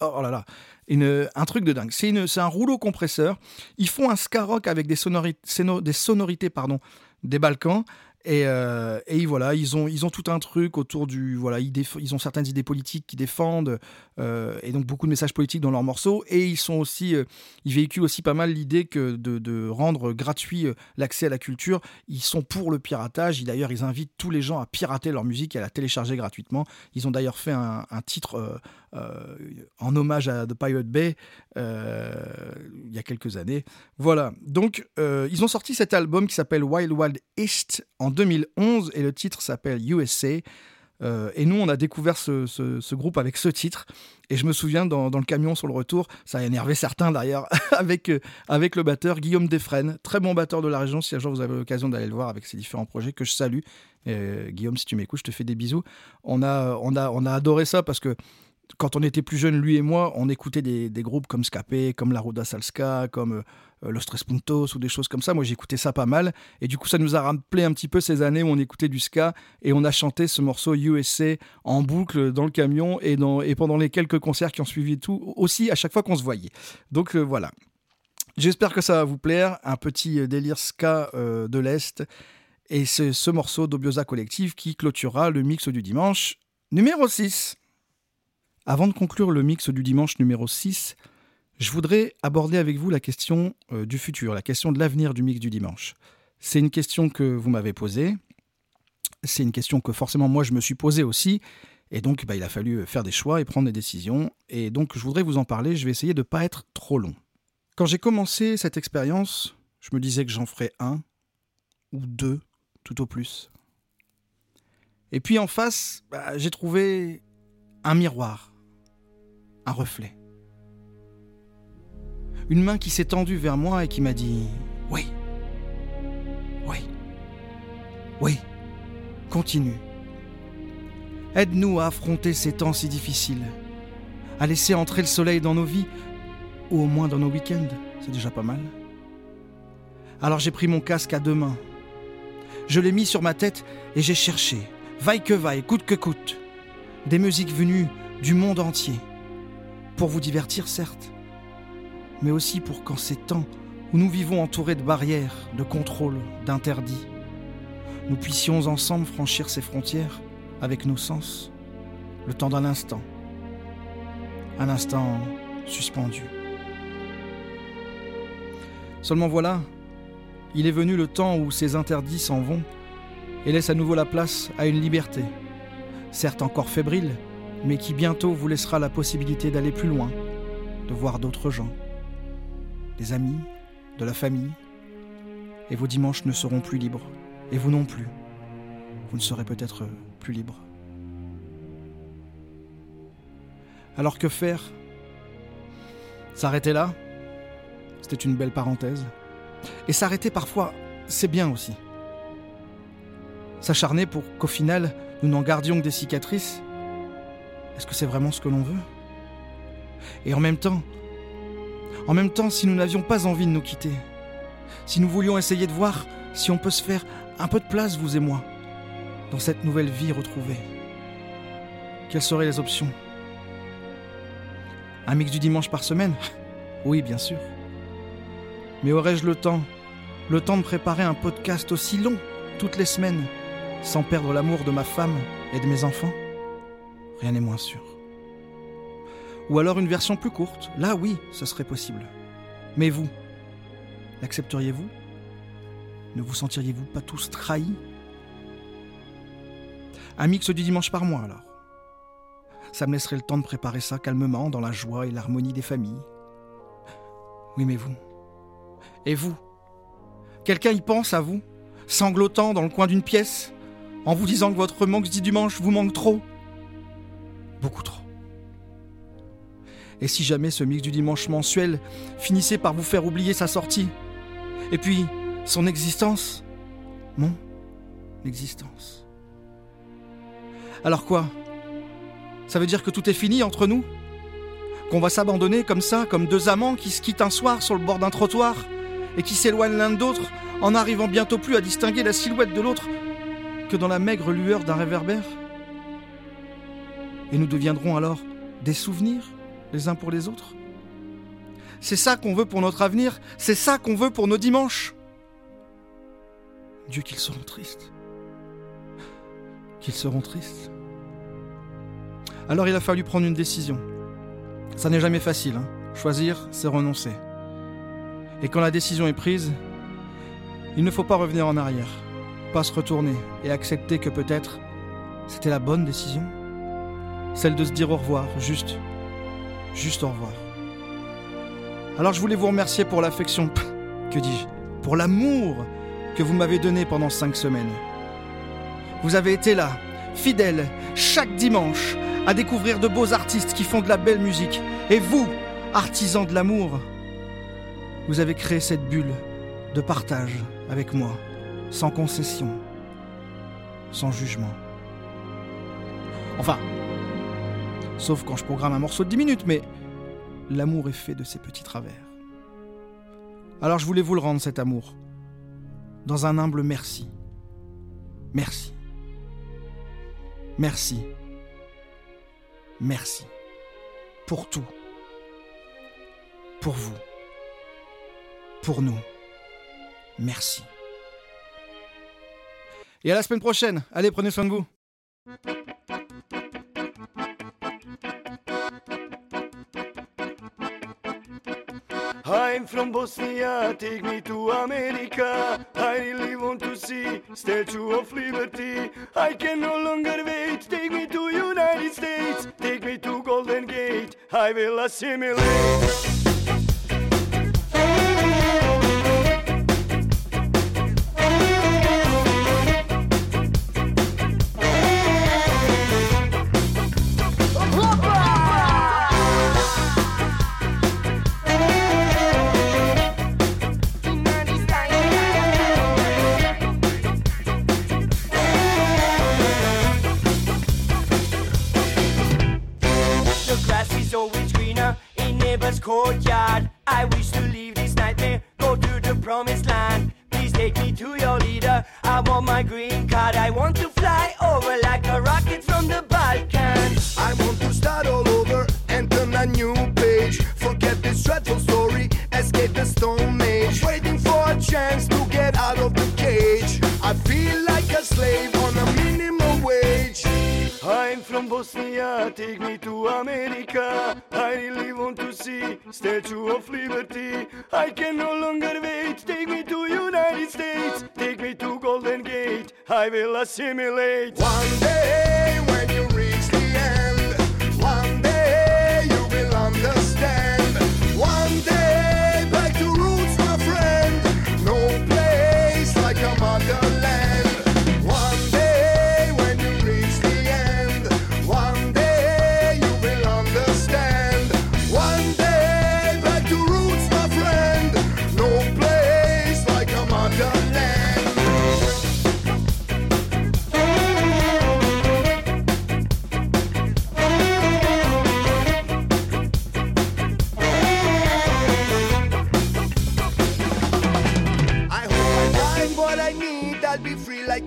oh là là, une- un truc de dingue. C'est un rouleau compresseur. Ils font un ska rock avec des sonorités, des sonorités pardon, des Balkans. Et, euh, voilà, ils ont, ils ont tout un truc autour du. Voilà, ils, ont certaines idées politiques qu'ils défendent, euh, et donc beaucoup de messages politiques dans leurs morceaux. Et ils sont aussi. euh, ils véhiculent aussi pas mal l'idée que de, rendre gratuit euh, l'accès à la culture. Ils sont pour le piratage. D'ailleurs, ils invitent tous les gens à pirater leur musique et à la télécharger gratuitement. Ils ont d'ailleurs fait un, un titre en hommage à The Pirate Bay il y a quelques années. Voilà. Donc, ils ont sorti cet album qui s'appelle Wild Wild East en 2011 et le titre s'appelle USA. Euh, et nous, on a découvert ce, groupe avec ce titre. Et je me souviens, dans, le camion sur le retour, ça a énervé certains d'ailleurs, avec, euh, avec le batteur Guillaume Defresne, très bon batteur de la région. Si un jour vous avez l'occasion d'aller le voir avec ses différents projets, que je salue. Euh, Guillaume, si tu m'écoutes, je te fais des bisous. On a, on a, on a adoré ça parce que quand on était plus jeunes, lui et moi, on écoutait des, groupes comme Scapé, comme La Ruda Salska, comme euh, Los Tres Puntos ou des choses comme ça. Moi, j'écoutais ça pas mal. Et du coup, ça nous a rappelé un petit peu ces années où on écoutait du ska et on a chanté ce morceau USA en boucle dans le camion et, pendant les quelques concerts qui ont suivi tout, aussi à chaque fois qu'on se voyait. Donc euh, voilà. J'espère que ça va vous plaire. Un petit euh, délire ska euh, de l'Est. Et c'est ce morceau d'Obiosa Collective qui clôturera le mix du dimanche numéro 6. Avant de conclure le mix du dimanche numéro 6, je voudrais aborder avec vous la question euh, du futur, la question de l'avenir du mix du dimanche. C'est une question que vous m'avez posée, c'est une question que forcément moi je me suis posée aussi, et donc bah, il a fallu faire des choix et prendre des décisions, et donc je voudrais vous en parler, je vais essayer de ne pas être trop long. Quand j'ai commencé cette expérience, je me disais que j'en ferais un ou deux, tout au plus. Et puis en face, bah, j'ai trouvé un miroir, un reflet. Une main qui s'est tendue vers moi et qui m'a dit Oui, oui, oui, continue. Aide-nous à affronter ces temps si difficiles, à laisser entrer le soleil dans nos vies, ou au moins dans nos week-ends, c'est déjà pas mal. Alors j'ai pris mon casque à deux mains. Je l'ai mis sur ma tête et j'ai cherché, vaille que vaille, coûte que coûte, des musiques venues du monde entier. Pour vous divertir, certes, mais aussi pour qu'en ces temps où nous vivons entourés de barrières, de contrôles, d'interdits, nous puissions ensemble franchir ces frontières avec nos sens, le temps d'un instant, un instant suspendu. Seulement voilà, il est venu le temps où ces interdits s'en vont et laissent à nouveau la place à une liberté. certes encore fébrile, mais qui bientôt vous laissera la possibilité d'aller plus loin, de voir d'autres gens, des amis, de la famille, et vos dimanches ne seront plus libres, et vous non plus. Vous ne serez peut-être plus libre. Alors que faire? S'arrêter là? C'était une belle parenthèse. Et s'arrêter parfois, c'est bien aussi. S'acharner pour qu'au final, nous n'en gardions que des cicatrices, est-ce que c'est vraiment ce que l'on veut? Et en même temps, en même temps, si nous n'avions pas envie de nous quitter, si nous voulions essayer de voir si on peut se faire un peu de place, vous et moi, dans cette nouvelle vie retrouvée, quelles seraient les options? Un mix du dimanche par semaine? Oui, bien sûr. Mais aurais-je le temps, le temps de préparer un podcast aussi long, toutes les semaines, sans perdre l'amour de ma femme et de mes enfants? Rien n'est moins sûr. Ou alors une version plus courte, là oui, ce serait possible. Mais vous, l'accepteriez-vous? Ne vous sentiriez-vous pas tous trahis? Un mix du dimanche par mois alors. Ça me laisserait le temps de préparer ça calmement dans la joie et l'harmonie des familles. Oui mais vous Et vous? Quelqu'un y pense à vous? Sanglotant dans le coin d'une pièce? En vous disant que votre manque du dimanche vous manque trop? Beaucoup trop. Et si jamais ce mix du dimanche mensuel finissait par vous faire oublier sa sortie Et puis, son existence Mon existence. Alors quoi? Ça veut dire que tout est fini entre nous? Qu'on va s'abandonner comme ça, comme deux amants qui se quittent un soir sur le bord d'un trottoir et qui s'éloignent l'un de l'autre en n'arrivant bientôt plus à distinguer la silhouette de l'autre que dans la maigre lueur d'un réverbère? Et nous deviendrons alors des souvenirs les uns pour les autres C'est ça qu'on veut pour notre avenir C'est ça qu'on veut pour nos dimanches Dieu qu'ils seront tristes. Qu'ils seront tristes. Alors il a fallu prendre une décision. Ça n'est jamais facile. hein. Choisir, c'est renoncer. Et quand la décision est prise, il ne faut pas revenir en arrière, pas se retourner et accepter que peut-être c'était la bonne décision. Celle de se dire au revoir, juste, juste au revoir. Alors je voulais vous remercier pour l'affection, que dis-je, pour l'amour que vous m'avez donné pendant cinq semaines. Vous avez été là, fidèle, chaque dimanche, à découvrir de beaux artistes qui font de la belle musique. Et vous, artisans de l'amour, vous avez créé cette bulle de partage avec moi, sans concession, sans jugement. Enfin, sauf quand je programme un morceau de 10 minutes, mais l'amour est fait de ces petits travers. Alors je voulais vous le rendre, cet amour, dans un humble merci. Merci. Merci. Merci. Pour tout. Pour vous. Pour nous. Merci. Et à la semaine prochaine. Allez, prenez soin de vous. I'm from Bosnia, take me to America. I really want to see Statue of Liberty. I can no longer wait. Take me to United States. Take me to Golden Gate. I will assimilate. Courtyard. I wish to leave this nightmare, go to the promised land. Please take me to your leader. I want my green card. I want to fly over like a rocket from the Balkans. I want to start all over and turn a new page. Forget this dreadful story, escape the stone age. Waiting for a chance to get out of the cage. I feel like a slave on a minimum wage. I'm from Bosnia, take me to America. I really want to see Statue of Liberty. I can no longer wait, take me to United States. Take me to Golden Gate, I will assimilate. One day when you reach the end, one day you will understand. One day.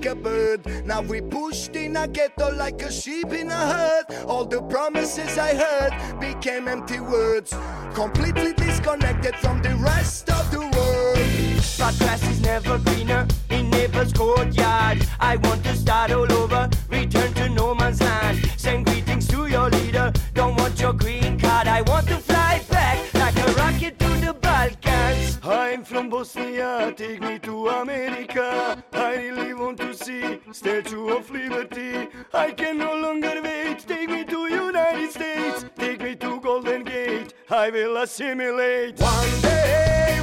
Now we pushed in a ghetto like a sheep in a herd. All the promises I heard became empty words. Completely disconnected from the rest of the world. But grass is never greener in neighbor's courtyard. I want to start all over, return to no man's land. Send greetings to your leader. Don't want your green card. I want to fly back like a rocket to the Balkans. I'm from Bosnia, take me to Statue of Liberty. I can no longer wait. Take me to United States. Take me to Golden Gate. I will assimilate. One day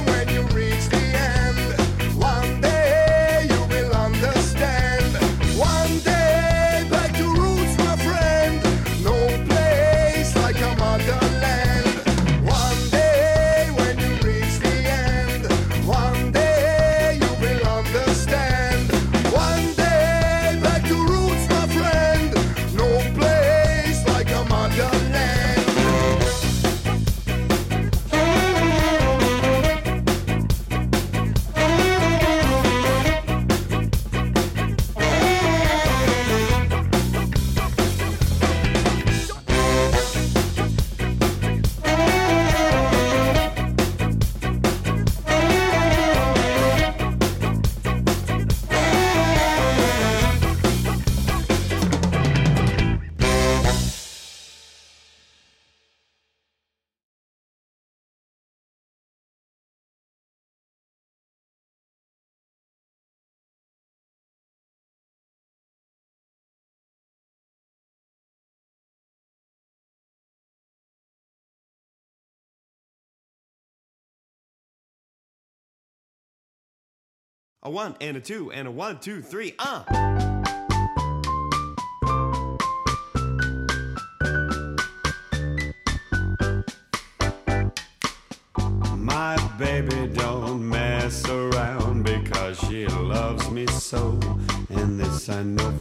A one and a two and a one, two, three, uh. My baby don't mess around because she loves me so, and this I know